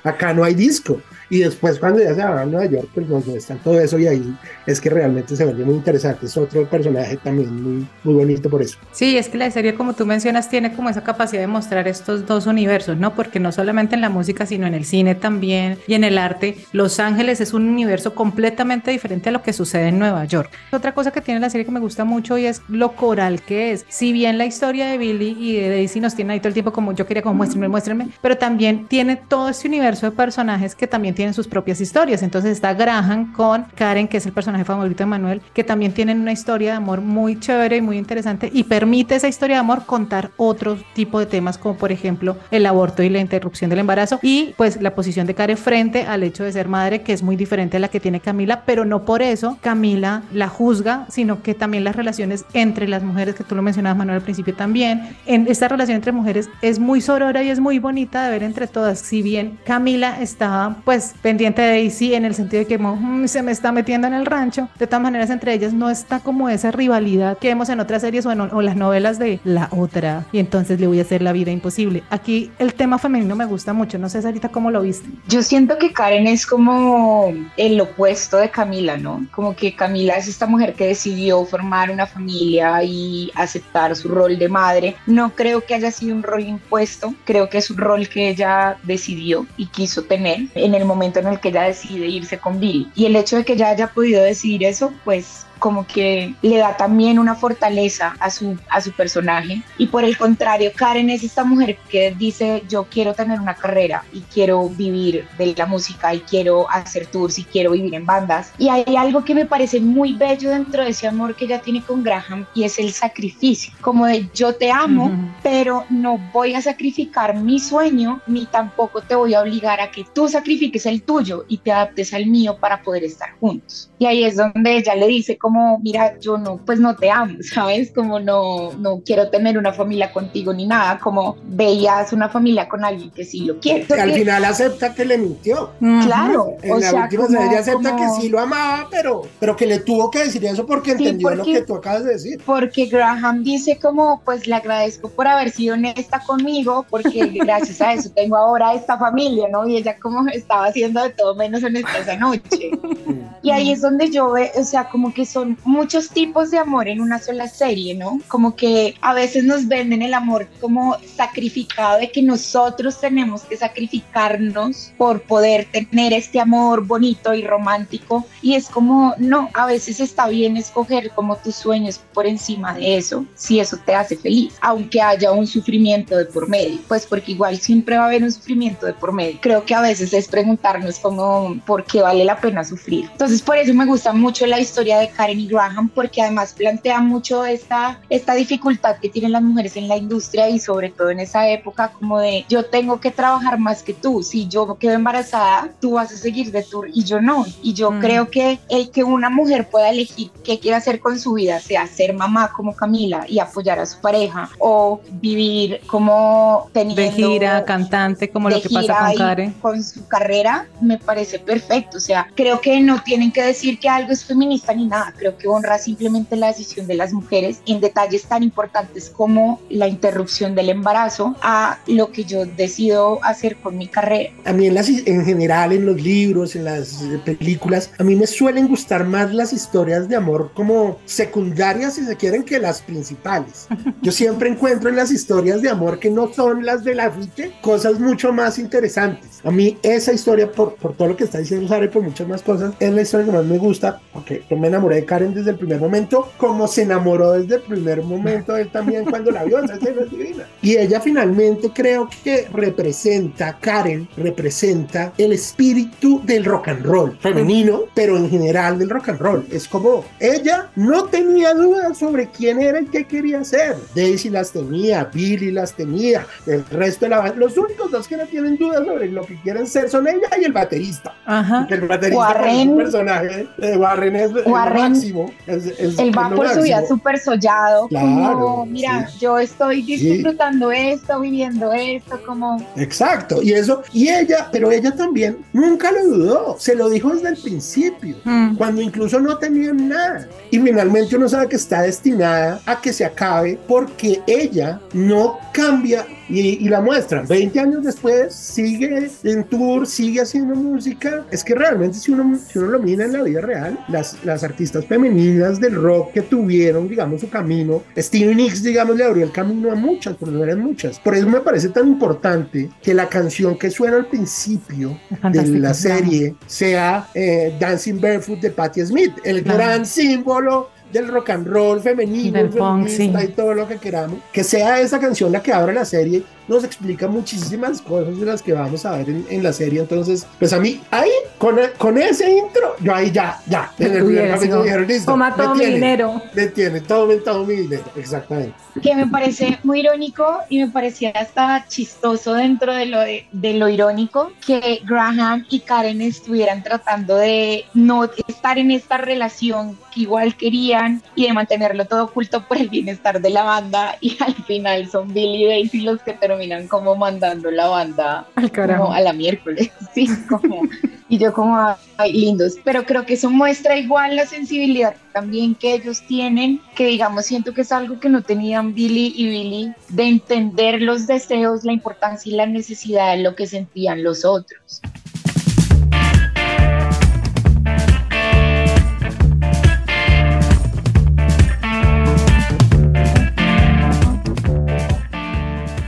Acá no hay disco. Y después cuando ya se va a Nueva York, pues nos muestran todo eso y ahí es que realmente se vuelve muy interesante. Es otro personaje también muy, muy bonito por eso. Sí, es que la serie, como tú mencionas, tiene como esa capacidad de mostrar estos dos universos, ¿no? Porque no solamente en la música, sino en el cine también y en el arte, Los Ángeles es un universo completamente diferente a lo que sucede en Nueva York. Otra cosa que tiene la serie que me gusta mucho y es lo coral que es. Si bien la historia de Billy y de Daisy nos tiene ahí todo el tiempo como yo quería como muéstrenme, muéstrenme, pero también tiene todo este universo de personajes que también tienen sus propias historias. Entonces está Graham con Karen, que es el personaje favorito de Manuel, que también tienen una historia de amor muy chévere y muy interesante y permite esa historia de amor contar otro tipo de temas como por ejemplo el aborto y la interrupción del embarazo y pues la posición de Karen frente al hecho de ser madre que es muy diferente a la que tiene Camila, pero no por eso Camila la juzga, sino que también las relaciones entre las mujeres, que tú lo mencionabas Manuel al principio también, en esta relación entre mujeres es muy sorora y es muy bonita de ver entre todas, si bien Camila estaba pues pendiente de Daisy en el sentido de que mm, se me está metiendo en el rancho. De todas maneras, entre ellas no está como esa rivalidad que vemos en otras series o en o las novelas de la otra y entonces le voy a hacer la vida imposible. Aquí el tema femenino me gusta mucho. No sé, Sarita, cómo lo viste. Yo siento que Karen es como el opuesto de Camila, ¿no? Como que Camila es esta mujer que decidió formar una familia y aceptar su rol de madre. No creo que haya sido un rol impuesto, creo que es un rol que ella decidió y quiso tener en el momento en el que ella decide irse con Billy. Y el hecho de que ella haya podido decidir eso, pues como que le da también una fortaleza a su, a su personaje. Y por el contrario, Karen es esta mujer que dice, yo quiero tener una carrera y quiero vivir de la música y quiero hacer tours y quiero vivir en bandas. Y hay algo que me parece muy bello dentro de ese amor que ella tiene con Graham y es el sacrificio, como de yo te amo, pero no voy a sacrificar mi sueño ni tampoco te voy a obligar a que tú sacrifiques el tuyo y te adaptes al mío para poder estar juntos. Y ahí es donde ella le dice, como, mira, yo no, pues no te amo, ¿sabes? Como no, no quiero tener una familia contigo ni nada, como veías una familia con alguien que sí lo quiere. al final acepta que le mintió. Claro. En la última como, ella acepta que sí lo amaba, pero, pero que le tuvo que decir eso porque entendió lo que tú acabas de decir. Porque Graham dice como, pues le agradezco por haber sido honesta conmigo, porque gracias a eso tengo ahora esta familia, ¿no? Y ella como estaba haciendo de todo menos honesta esa noche. y ahí es donde yo veo, o sea, como que son muchos tipos de amor en una sola serie, ¿no? Como que a veces nos venden el amor como sacrificado de que nosotros tenemos que sacrificarnos por poder tener este amor bonito y romántico y es como, no, a veces está bien escoger como tus sueños por encima de eso, si eso te hace feliz, aunque haya un sufrimiento de por medio, pues porque igual siempre va a haber un sufrimiento de por medio. Creo que a veces es preguntarnos como por qué vale la pena sufrir. Entonces por eso me gusta mucho la historia de Karen y Graham porque además plantea mucho esta, esta dificultad que tienen las mujeres en la industria y sobre todo en esa época como de yo tengo que trabajar más que tú, si yo quedo embarazada, tú vas a seguir de tour y yo no. Y yo mm. creo que el que una mujer pueda elegir qué quiere hacer con su vida, sea ser mamá como Camila y apoyar a su pareja o vivir como teniendo... De gira, cantante, como lo que pasa con Karen. Con su carrera, me parece perfecto. O sea, creo que no tienen que decir que algo es feminista ni nada. Creo que honra simplemente la decisión de las mujeres en detalles tan importantes como la interrupción del embarazo a lo que yo decido hacer con mi carrera. A mí en, las, en general, en los libros, en las películas, a mí me suelen gustar más las historias de amor como secundarias, si se quieren, que las principales. Yo siempre encuentro en las historias de amor que no son las de la afiche cosas mucho más interesantes. A mí esa historia, por, por todo lo que está diciendo Sara y por muchas más cosas, es la historia que más me gusta, porque yo me enamoré de Karen desde el primer momento, como se enamoró desde el primer momento él también cuando la vio, esa es divina. Y ella finalmente creo que representa, Karen representa el espíritu del rock and roll femenino, pero en general del rock and roll. Es como ella no tenía dudas sobre quién era y qué quería ser. Daisy las tenía, Billy las tenía, el resto de la banda. Los únicos dos que no tienen dudas sobre lo que quieren ser son ella y el baterista. Ajá. El baterista Warren, personaje de Warren es, es Warren, máximo. Es- es- Él es va lo por su vida máximo. súper sollado, Claro, como, mira, sí. yo estoy disfrutando esto, viviendo esto, como, Exacto, y eso, y ella, pero ella también nunca lo dudó, se lo dijo desde el principio, Mm. cuando incluso no tenían nada. Y finalmente uno sabe que está destinada a que se acabe porque ella no cambia y, y la muestra. 20 años después sigue en tour, sigue haciendo música. Es que realmente si uno, si uno lo mira en la vida real, las, las artistas femeninas del rock que tuvieron, digamos, su camino, Stevie Nicks, digamos, le abrió el camino a muchas, pero no eran muchas. Por eso me parece tan importante que la canción que suena al principio de la serie sea eh, Dancing Barefoot de Patti Smith, el Claro. gran símbolo del rock and roll femenino, Del feminista sí. y todo lo que queramos. Que sea esa canción la que abra la serie, nos explica muchísimas cosas de las que vamos a ver en, en la serie. Entonces, pues a mí, ahí, con, con ese intro, yo ahí ya, ya, en el primer capítulo dijeron, listo, Toma todo mi dinero. Me tiene, tomen todo mi dinero, exactamente. que me parece muy irónico y me parecía hasta chistoso dentro de lo, de, de lo irónico que Graham y Karen estuvieran tratando de no estar en esta relación que igual querían y de mantenerlo todo oculto por el bienestar de la banda y al final son Billy y Daisy los que terminan como mandando la banda Al carajo. como a la miércoles, sí, como, y yo como, ay, lindos, pero creo que eso muestra igual la sensibilidad también que ellos tienen, que digamos, siento que es algo que no tenían Billy y Billy, de entender los deseos, la importancia y la necesidad de lo que sentían los otros.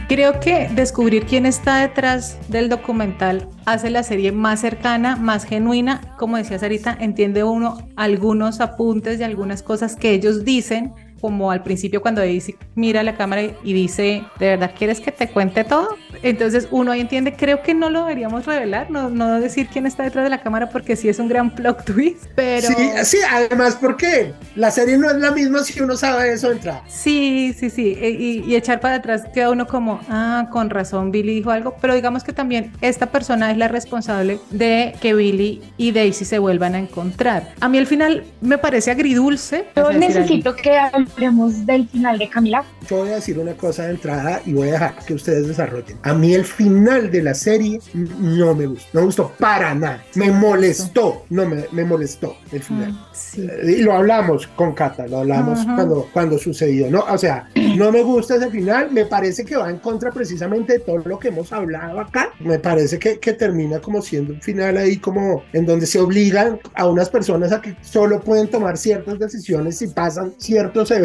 Creo que descubrir quién está detrás del documental hace la serie más cercana, más genuina. Como decía Sarita, entiende uno algunos apuntes de algunas cosas que ellos dicen, como al principio cuando Daisy mira a la cámara y dice, ¿de verdad quieres que te cuente todo? Entonces uno ahí entiende, creo que no lo deberíamos revelar, no, no decir quién está detrás de la cámara porque sí es un gran plot twist, pero... Sí, sí, además, porque la serie no es la misma si uno sabe eso de entrada. Sí, sí, sí. e- Y, y echar para atrás queda uno como, ah, con razón, Billy dijo algo. Pero digamos que también esta persona es la responsable de que Billy y Daisy se vuelvan a encontrar. A mí al final me parece agridulce. Yo necesito que hablemos del final de Camila. Yo voy a decir una cosa de entrada y voy a dejar que ustedes desarrollen. A mí el final de la serie no me gustó, no me gustó para nada. Me molestó, no me, me molestó el final. algo. Sí. Eh, Y lo hablamos con Cata, lo hablamos Ajá. cuando, cuando sucedió, ¿no? O sea, no me gusta ese final, me parece que va en contra precisamente de todo lo que hemos hablado acá. Me parece que, que termina como siendo un final ahí como en donde se obligan a unas personas a que solo pueden tomar ciertas decisiones si pasan ciertos eventos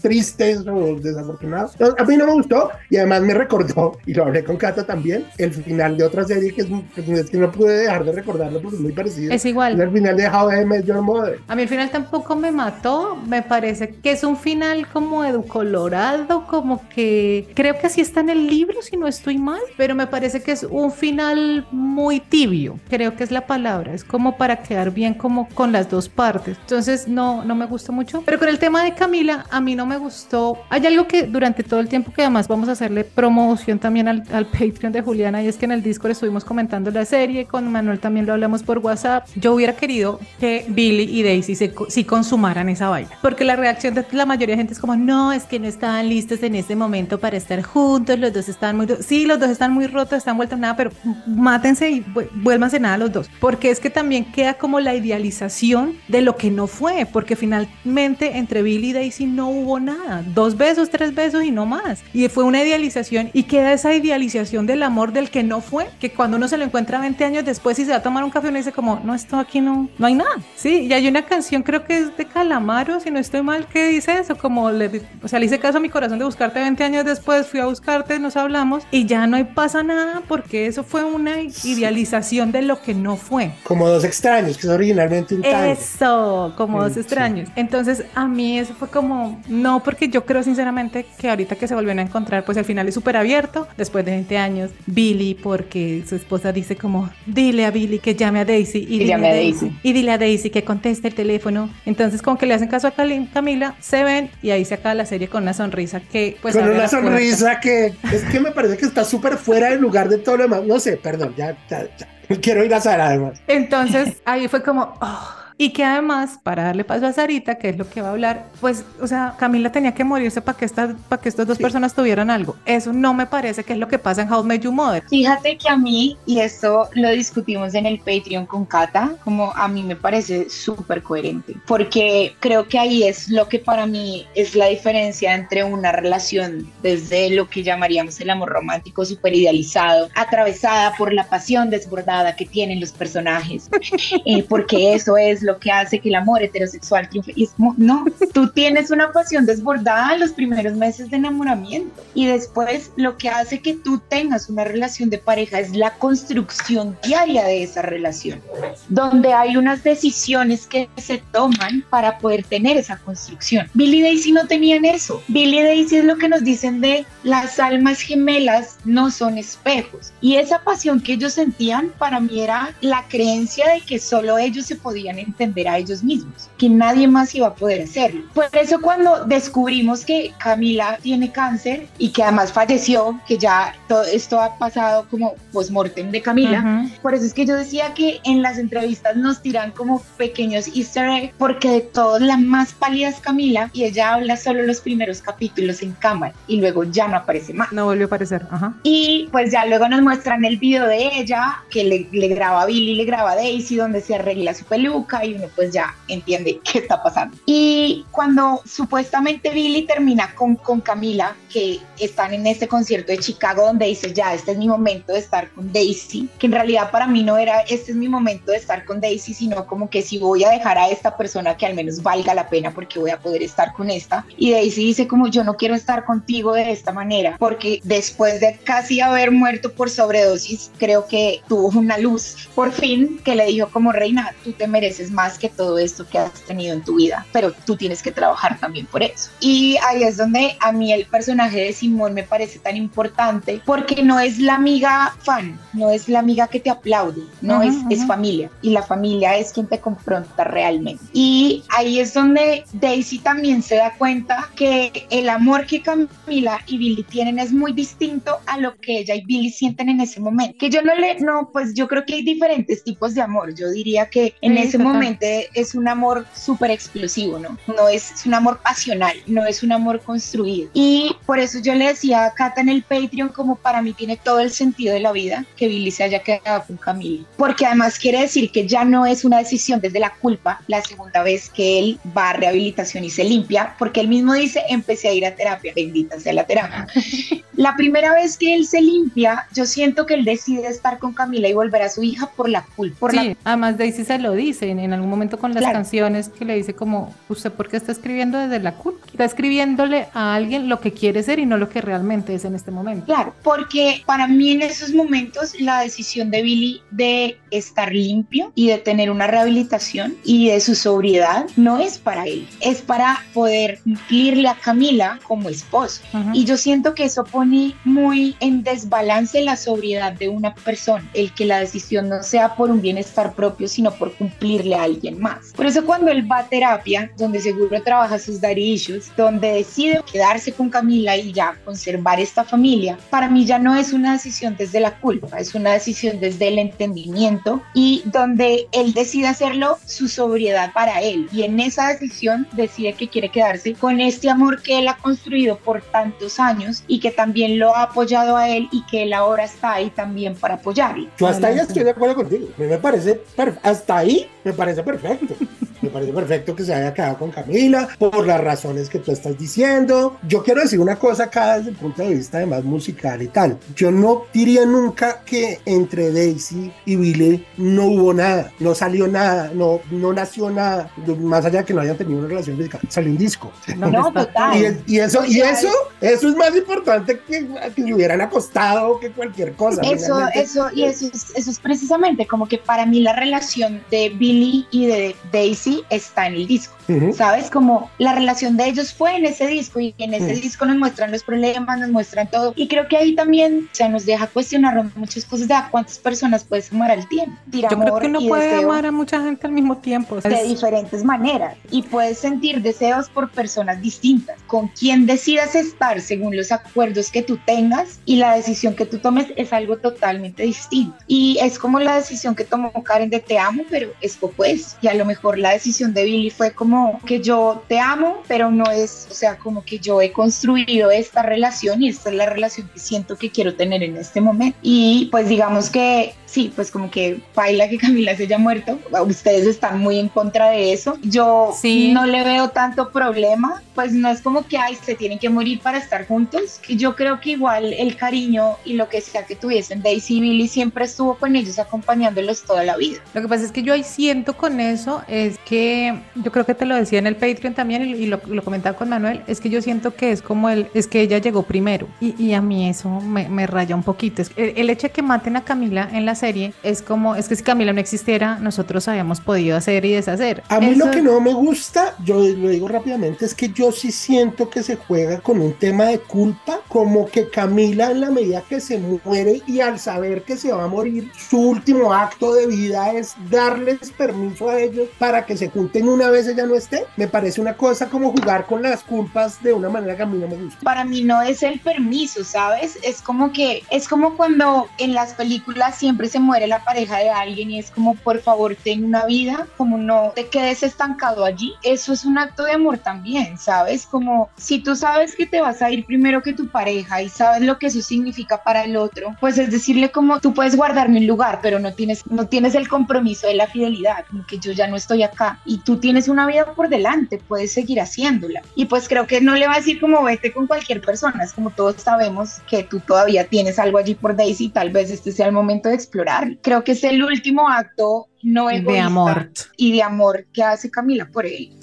tristes o desafortunados. No, A mí no me gustó y además me recordó, y lo hablé con Cata también, el final de otra serie que es, es que no pude dejar de recordarlo porque es muy parecido. Es igual. El final de How I Met Your Mother. A mí el final tampoco me mató, me parece que es un final como edulcorado, como que creo que así está en el libro si no estoy mal, pero me parece que es un final muy tibio, creo que es la palabra, es como para quedar bien como con las dos partes. Entonces no, no me gustó mucho, pero con el tema de Camila, a mí no me gustó. Hay algo que durante todo el tiempo que además vamos a hacerle promoción también al, al Patreon de Juliana y es que en el Discord estuvimos comentando la serie, con Manuel también lo hablamos por WhatsApp. Yo hubiera querido que Billy y Daisy se, sí consumaran esa vaina, porque la reacción de la mayoría de gente es como, no, es que no estaban listos en ese momento para estar juntos, los dos están muy, sí, los dos están muy rotos, están vueltos nada, pero mátense y vu- vuélvanse nada los dos, porque es que también queda como la idealización de lo que no fue, porque finalmente entre Billy y Daisy no hubo nada, dos besos, tres besos y no más, y fue una idealización y queda esa idealización del amor del que no fue, que cuando uno se lo encuentra 20 años después y se va a tomar un café uno dice como, no, esto aquí no, no hay nada, sí, y hay una canción creo que es de Calamaro, si no estoy mal, que dice eso, como, le, o sea, le hice caso a mi corazón de buscarte 20 años después, fui a buscarte, nos hablamos y ya no hay pasa nada porque eso fue una idealización de lo que no fue. Como dos extraños, que es originalmente un tango. Eso, como dos Sí, extraños. Entonces, a mí eso fue como, no, porque yo creo sinceramente que ahorita que se volvieron a encontrar, pues el final es súper abierto, después de 20 años, Billy, porque su esposa dice como, dile a Billy que llame a Daisy y, dile llame a Daisy. y dile a Daisy que conteste el teléfono. Entonces, como que le hacen caso a Camila, se ven y ahí se acaba la serie con una sonrisa que, pues, con una sonrisa que es que me parece que está súper fuera del lugar de todo lo demás. No sé, perdón, ya, ya, ya. Quiero ir a además. Entonces ahí fue como, oh. Y que además, para darle paso a Sarita, que es lo que va a hablar, pues, o sea, Camila tenía que morirse para que, estas, para que estas dos personas tuvieran algo. Eso no me parece que es lo que pasa en How Met Your Mother. Fíjate que a mí, y esto lo discutimos en el Patreon con Kata, como a mí me parece súper coherente, porque creo que ahí es lo que para mí es la diferencia entre una relación desde lo que llamaríamos el amor romántico súper idealizado, atravesada por la pasión desbordada que tienen los personajes, eh, porque eso es lo que hace que el amor heterosexual triunfe. Y es como, no, tú tienes una pasión desbordada en los primeros meses de enamoramiento y después lo que hace que tú tengas una relación de pareja es la construcción diaria de esa relación, donde hay unas decisiones que se toman para poder tener esa construcción. Billy Daisy no tenían eso. Billy Daisy es lo que nos dicen de las almas gemelas no son espejos. Y esa pasión que ellos sentían para mí era la creencia de que solo ellos se podían entender a ellos mismos, que nadie más iba a poder hacerlo. Por eso cuando descubrimos que Camila tiene cáncer y que además falleció, que ya todo esto ha pasado como post-mortem de Camila, por eso es que yo decía que en las entrevistas nos tiran como pequeños easter eggs, porque de todos la más pálida es Camila y ella habla solo los primeros capítulos en cámara y luego ya no aparece más. No volvió a aparecer, ajá. Y pues ya luego nos muestran el video de ella, que le, le graba a Billy, le graba a Daisy, donde se arregla su peluca y uno pues ya entiende qué está pasando. Y cuando supuestamente Billy termina con, con Camila, que están en este concierto de Chicago donde dice, ya, este es mi momento de estar con Daisy, que en realidad para mí no era, este es mi momento de estar con Daisy, sino como que si voy a dejar a esta persona que al menos valga la pena porque voy a poder estar con esta. Y Daisy dice como yo no quiero estar contigo de esta manera, porque después de casi haber muerto por sobredosis, creo que tuvo una luz por fin que le dijo como reina, tú te mereces más que todo esto que has tenido en tu vida, pero tú tienes que trabajar también por eso. Y ahí es donde a mí el personaje de Simón me parece tan importante porque no es la amiga fan, no es la amiga que te aplaude, no es, es familia y la familia es quien te confronta realmente. Y ahí es donde Daisy también se da cuenta que el amor que Camila y Billy tienen es muy distinto a lo que ella y Billy sienten en ese momento. Que yo no le, no, pues yo creo que hay diferentes tipos de amor. Yo diría que en ese momento es un amor súper explosivo, ¿no? No es, es, un amor pasional, no es un amor construido. Y por eso yo le decía a Cata en el Patreon como para mí tiene todo el sentido de la vida que Billy se haya quedado con Camila. Porque además quiere decir que ya no es una decisión desde la culpa la segunda vez que él va a rehabilitación y se limpia, porque él mismo dice, empecé a ir a terapia, bendita sea la terapia. la primera vez que él se limpia, yo siento que él decide estar con Camila y volver a su hija por la culpa. Por sí, la... además Daisy se lo dice en, algún momento con las claro. canciones que le dice como, ¿usted por qué está escribiendo desde la culpa? Está escribiéndole a alguien lo que quiere ser y no lo que realmente es en este momento. Claro, porque para mí en esos momentos la decisión de Billy de estar limpio y de tener una rehabilitación y de su sobriedad no es para él, es para poder cumplirle a Camila como esposo. Uh -huh. Y yo siento que eso pone muy en desbalance la sobriedad de una persona, el que la decisión no sea por un bienestar propio, sino por cumplirle a alguien más. Por eso cuando él va a terapia, donde seguro trabaja sus issues, donde decide quedarse con Camila y ya conservar esta familia, para mí ya no es una decisión desde la culpa, es una decisión desde el entendimiento y donde él decide hacerlo su sobriedad para él. Y en esa decisión decide que quiere quedarse con este amor que él ha construido por tantos años y que también lo ha apoyado a él y que él ahora está ahí también para apoyarlo. Yo hasta ahí estoy de acuerdo contigo. Me parece, hasta ahí me parece perfecto. Me parece perfecto que se haya quedado con Camila por las razones que tú estás diciendo. Yo quiero decir una cosa acá desde el punto de vista de más musical y tal. Yo no diría nunca que entre Daisy y Billy no hubo nada, no salió nada, no, no nació nada, más allá de que no hayan tenido una relación física. Salió un disco. No, no total. Y, y, eso, y eso, eso es más importante que, que le hubieran acostado que cualquier cosa. Eso, Finalmente, eso, y eso es, eso es precisamente como que para mí la relación de Billy y de Daisy Daisy está en el disco. ¿Sabes? Como la relación de ellos fue en ese disco y en ese disco nos muestran los problemas, nos muestran todo. Y creo que ahí también se nos deja cuestionar muchas cosas de a cuántas personas puedes amar al tiempo. Yo creo que uno puede amar a mucha gente al mismo tiempo. De diferentes maneras y puedes sentir deseos por personas distintas. Con quien decidas estar según los acuerdos que tú tengas y la decisión que tú tomes es algo totalmente distinto. Y es como la decisión que tomó Karen de te amo, pero es poco eso. Y a lo mejor la decisión de Billy fue como que yo te amo, pero no es, o sea, como que yo he construido esta relación y esta es la relación que siento que quiero tener en este momento. Y pues digamos que sí, pues como que baila que Camila se haya muerto. Ustedes están muy en contra de eso. Yo sí. no le veo tanto problema, pues no es como que ay, se tienen que morir para estar juntos. Yo creo que igual el cariño y lo que sea que tuviesen Daisy y Billy siempre estuvo con ellos acompañándolos toda la vida. Lo que pasa es que yo ahí siento con eso es que yo creo que te lo decía en el Patreon también y, lo, comentaba con Manuel, es que yo siento que es como el, es que ella llegó primero y, y a mí eso me, me, raya un poquito. El, el hecho de que maten a Camila en la serie es como, es que si Camila no existiera, nosotros habíamos podido hacer y deshacer. A mí lo que no me gusta, yo lo digo rápidamente, es que yo sí siento que se juega con un tema de culpa, como que Camila en la medida que se muere y al saber que se va a morir, su último acto de vida es darles permiso a ellos para que se junten una vez ella no esté. Me parece una cosa como jugar con las culpas de una manera que a mí no me gusta. Para mí no es el permiso, ¿sabes? Es como que, es como cuando en las películas siempre se muere la pareja de alguien y es como por favor ten una vida, como no te quedes estancado allí. Eso es un acto de amor también, ¿sabes? Como si tú sabes que te vas a ir primero que tu pareja y sabes lo que eso significa para el otro, pues es decirle como tú puedes guardarme un lugar, pero no tienes, no tienes el compromiso de la fidelidad, como que yo ya no estoy acá y tú tienes una vida por delante, puedes seguir haciéndola. Y pues creo que no le va a decir como vete con cualquier persona, es como todos sabemos que tú todavía tienes algo allí por Daisy, tal vez este sea el momento de explorar Creo que es el último acto no egoísta de amor. y de amor que hace Camila por él.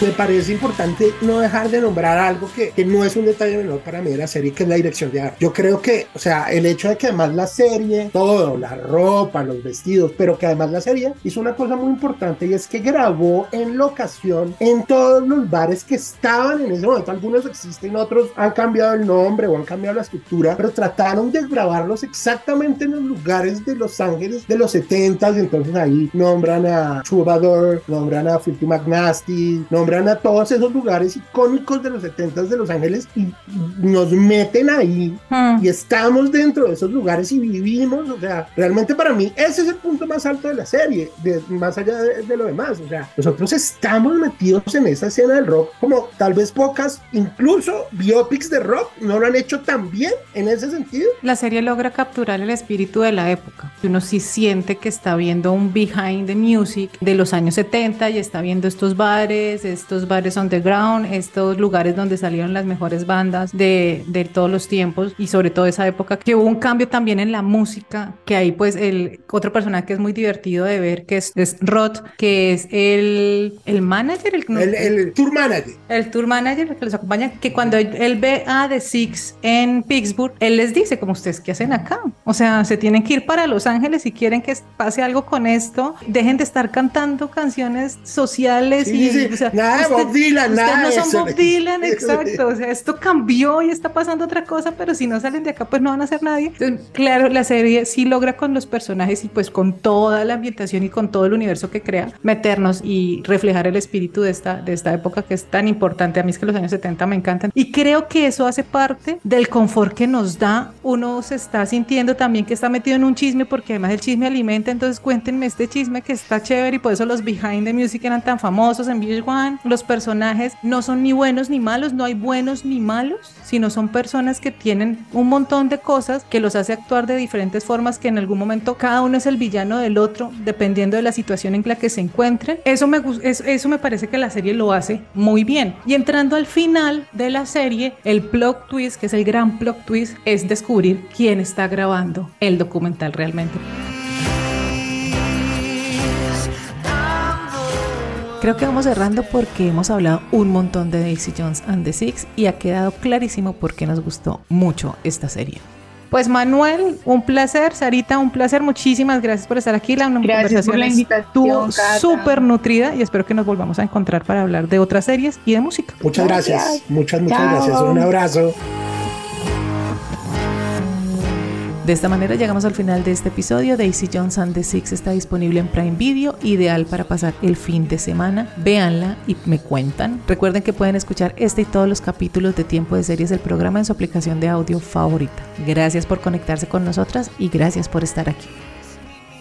Me parece importante no dejar de nombrar algo que, que, no es un detalle menor para mí de la serie, que es la dirección de arte. Yo creo que, o sea, el hecho de que además la serie, todo, la ropa, los vestidos, pero que además la serie hizo una cosa muy importante y es que grabó en locación en todos los bares que estaban en ese momento. Algunos existen, otros han cambiado el nombre o han cambiado la estructura, pero trataron de grabarlos exactamente en los lugares de Los Ángeles de los 70s. Entonces ahí nombran a Chubador, nombran a Filthy McNasty, nombran nombran a todos esos lugares icónicos de los 70 de Los Ángeles y nos meten ahí hmm. y estamos dentro de esos lugares y vivimos, o sea, realmente para mí ese es el punto más alto de la serie, de, más allá de, lo demás, o sea, nosotros estamos metidos en esa escena del rock como tal vez pocas, incluso biopics de rock no lo han hecho tan bien en ese sentido. La serie logra capturar el espíritu de la época, uno sí siente que está viendo un behind the music de los años 70 y está viendo estos bares, estos bares underground, estos lugares donde salieron las mejores bandas de, de todos los tiempos y sobre todo esa época que hubo un cambio también en la música, que ahí pues el otro personaje que es muy divertido de ver, que es, es Rod, que es el, el manager, el, el, tour manager. El tour manager que los acompaña, que cuando él ve a The Six en Pittsburgh, él les dice, como ustedes, ¿qué hacen acá? O sea, se tienen que ir para Los Ángeles si quieren que pase algo con esto, dejen de estar cantando canciones sociales y... O sea, nada Bob Dylan, nada no son Bob Dylan, exacto. O sea, esto cambió y está pasando otra cosa, pero si no salen de acá, pues no van a ser nadie. Entonces, claro, la serie sí logra con los personajes y pues con toda la ambientación y con todo el universo que crea, meternos y reflejar el espíritu de esta, de esta época que es tan importante. A mí es que los años 70 me encantan. Y creo que eso hace parte del confort que nos da. Uno se está sintiendo también que está metido en un chisme porque además el chisme alimenta. Entonces cuéntenme este chisme que está chévere y por eso los behind the music eran tan famosos en VH1 los personajes no son ni buenos ni malos, no hay buenos ni malos, sino son personas que tienen un montón de cosas que los hace actuar de diferentes formas, que en algún momento cada uno es el villano del otro, dependiendo de la situación en la que se encuentren. Eso me, eso, me parece que la serie lo hace muy bien. Y entrando al final de la serie, el plot twist, que es el gran plot twist, es descubrir quién está grabando el documental realmente. Creo que vamos cerrando porque hemos hablado un montón de Daisy Jones and the Six y ha quedado clarísimo por qué nos gustó mucho esta serie. Pues Manuel, un placer. Sarita, un placer. Muchísimas gracias por estar aquí. La Gracias por la invitación, estuvo súper nutrida y espero que nos volvamos a encontrar para hablar de otras series y de música. Muchas gracias. Gracias. Muchas, muchas Chao. gracias. Un abrazo. De esta manera llegamos al final de este episodio. Daisy Jones and the Six está disponible en Prime Video, ideal para pasar el fin de semana. Véanla y me cuentan. Recuerden que pueden escuchar este y todos los capítulos de Tiempo de Series del programa en su aplicación de audio favorita. Gracias por conectarse con nosotras y gracias por estar aquí.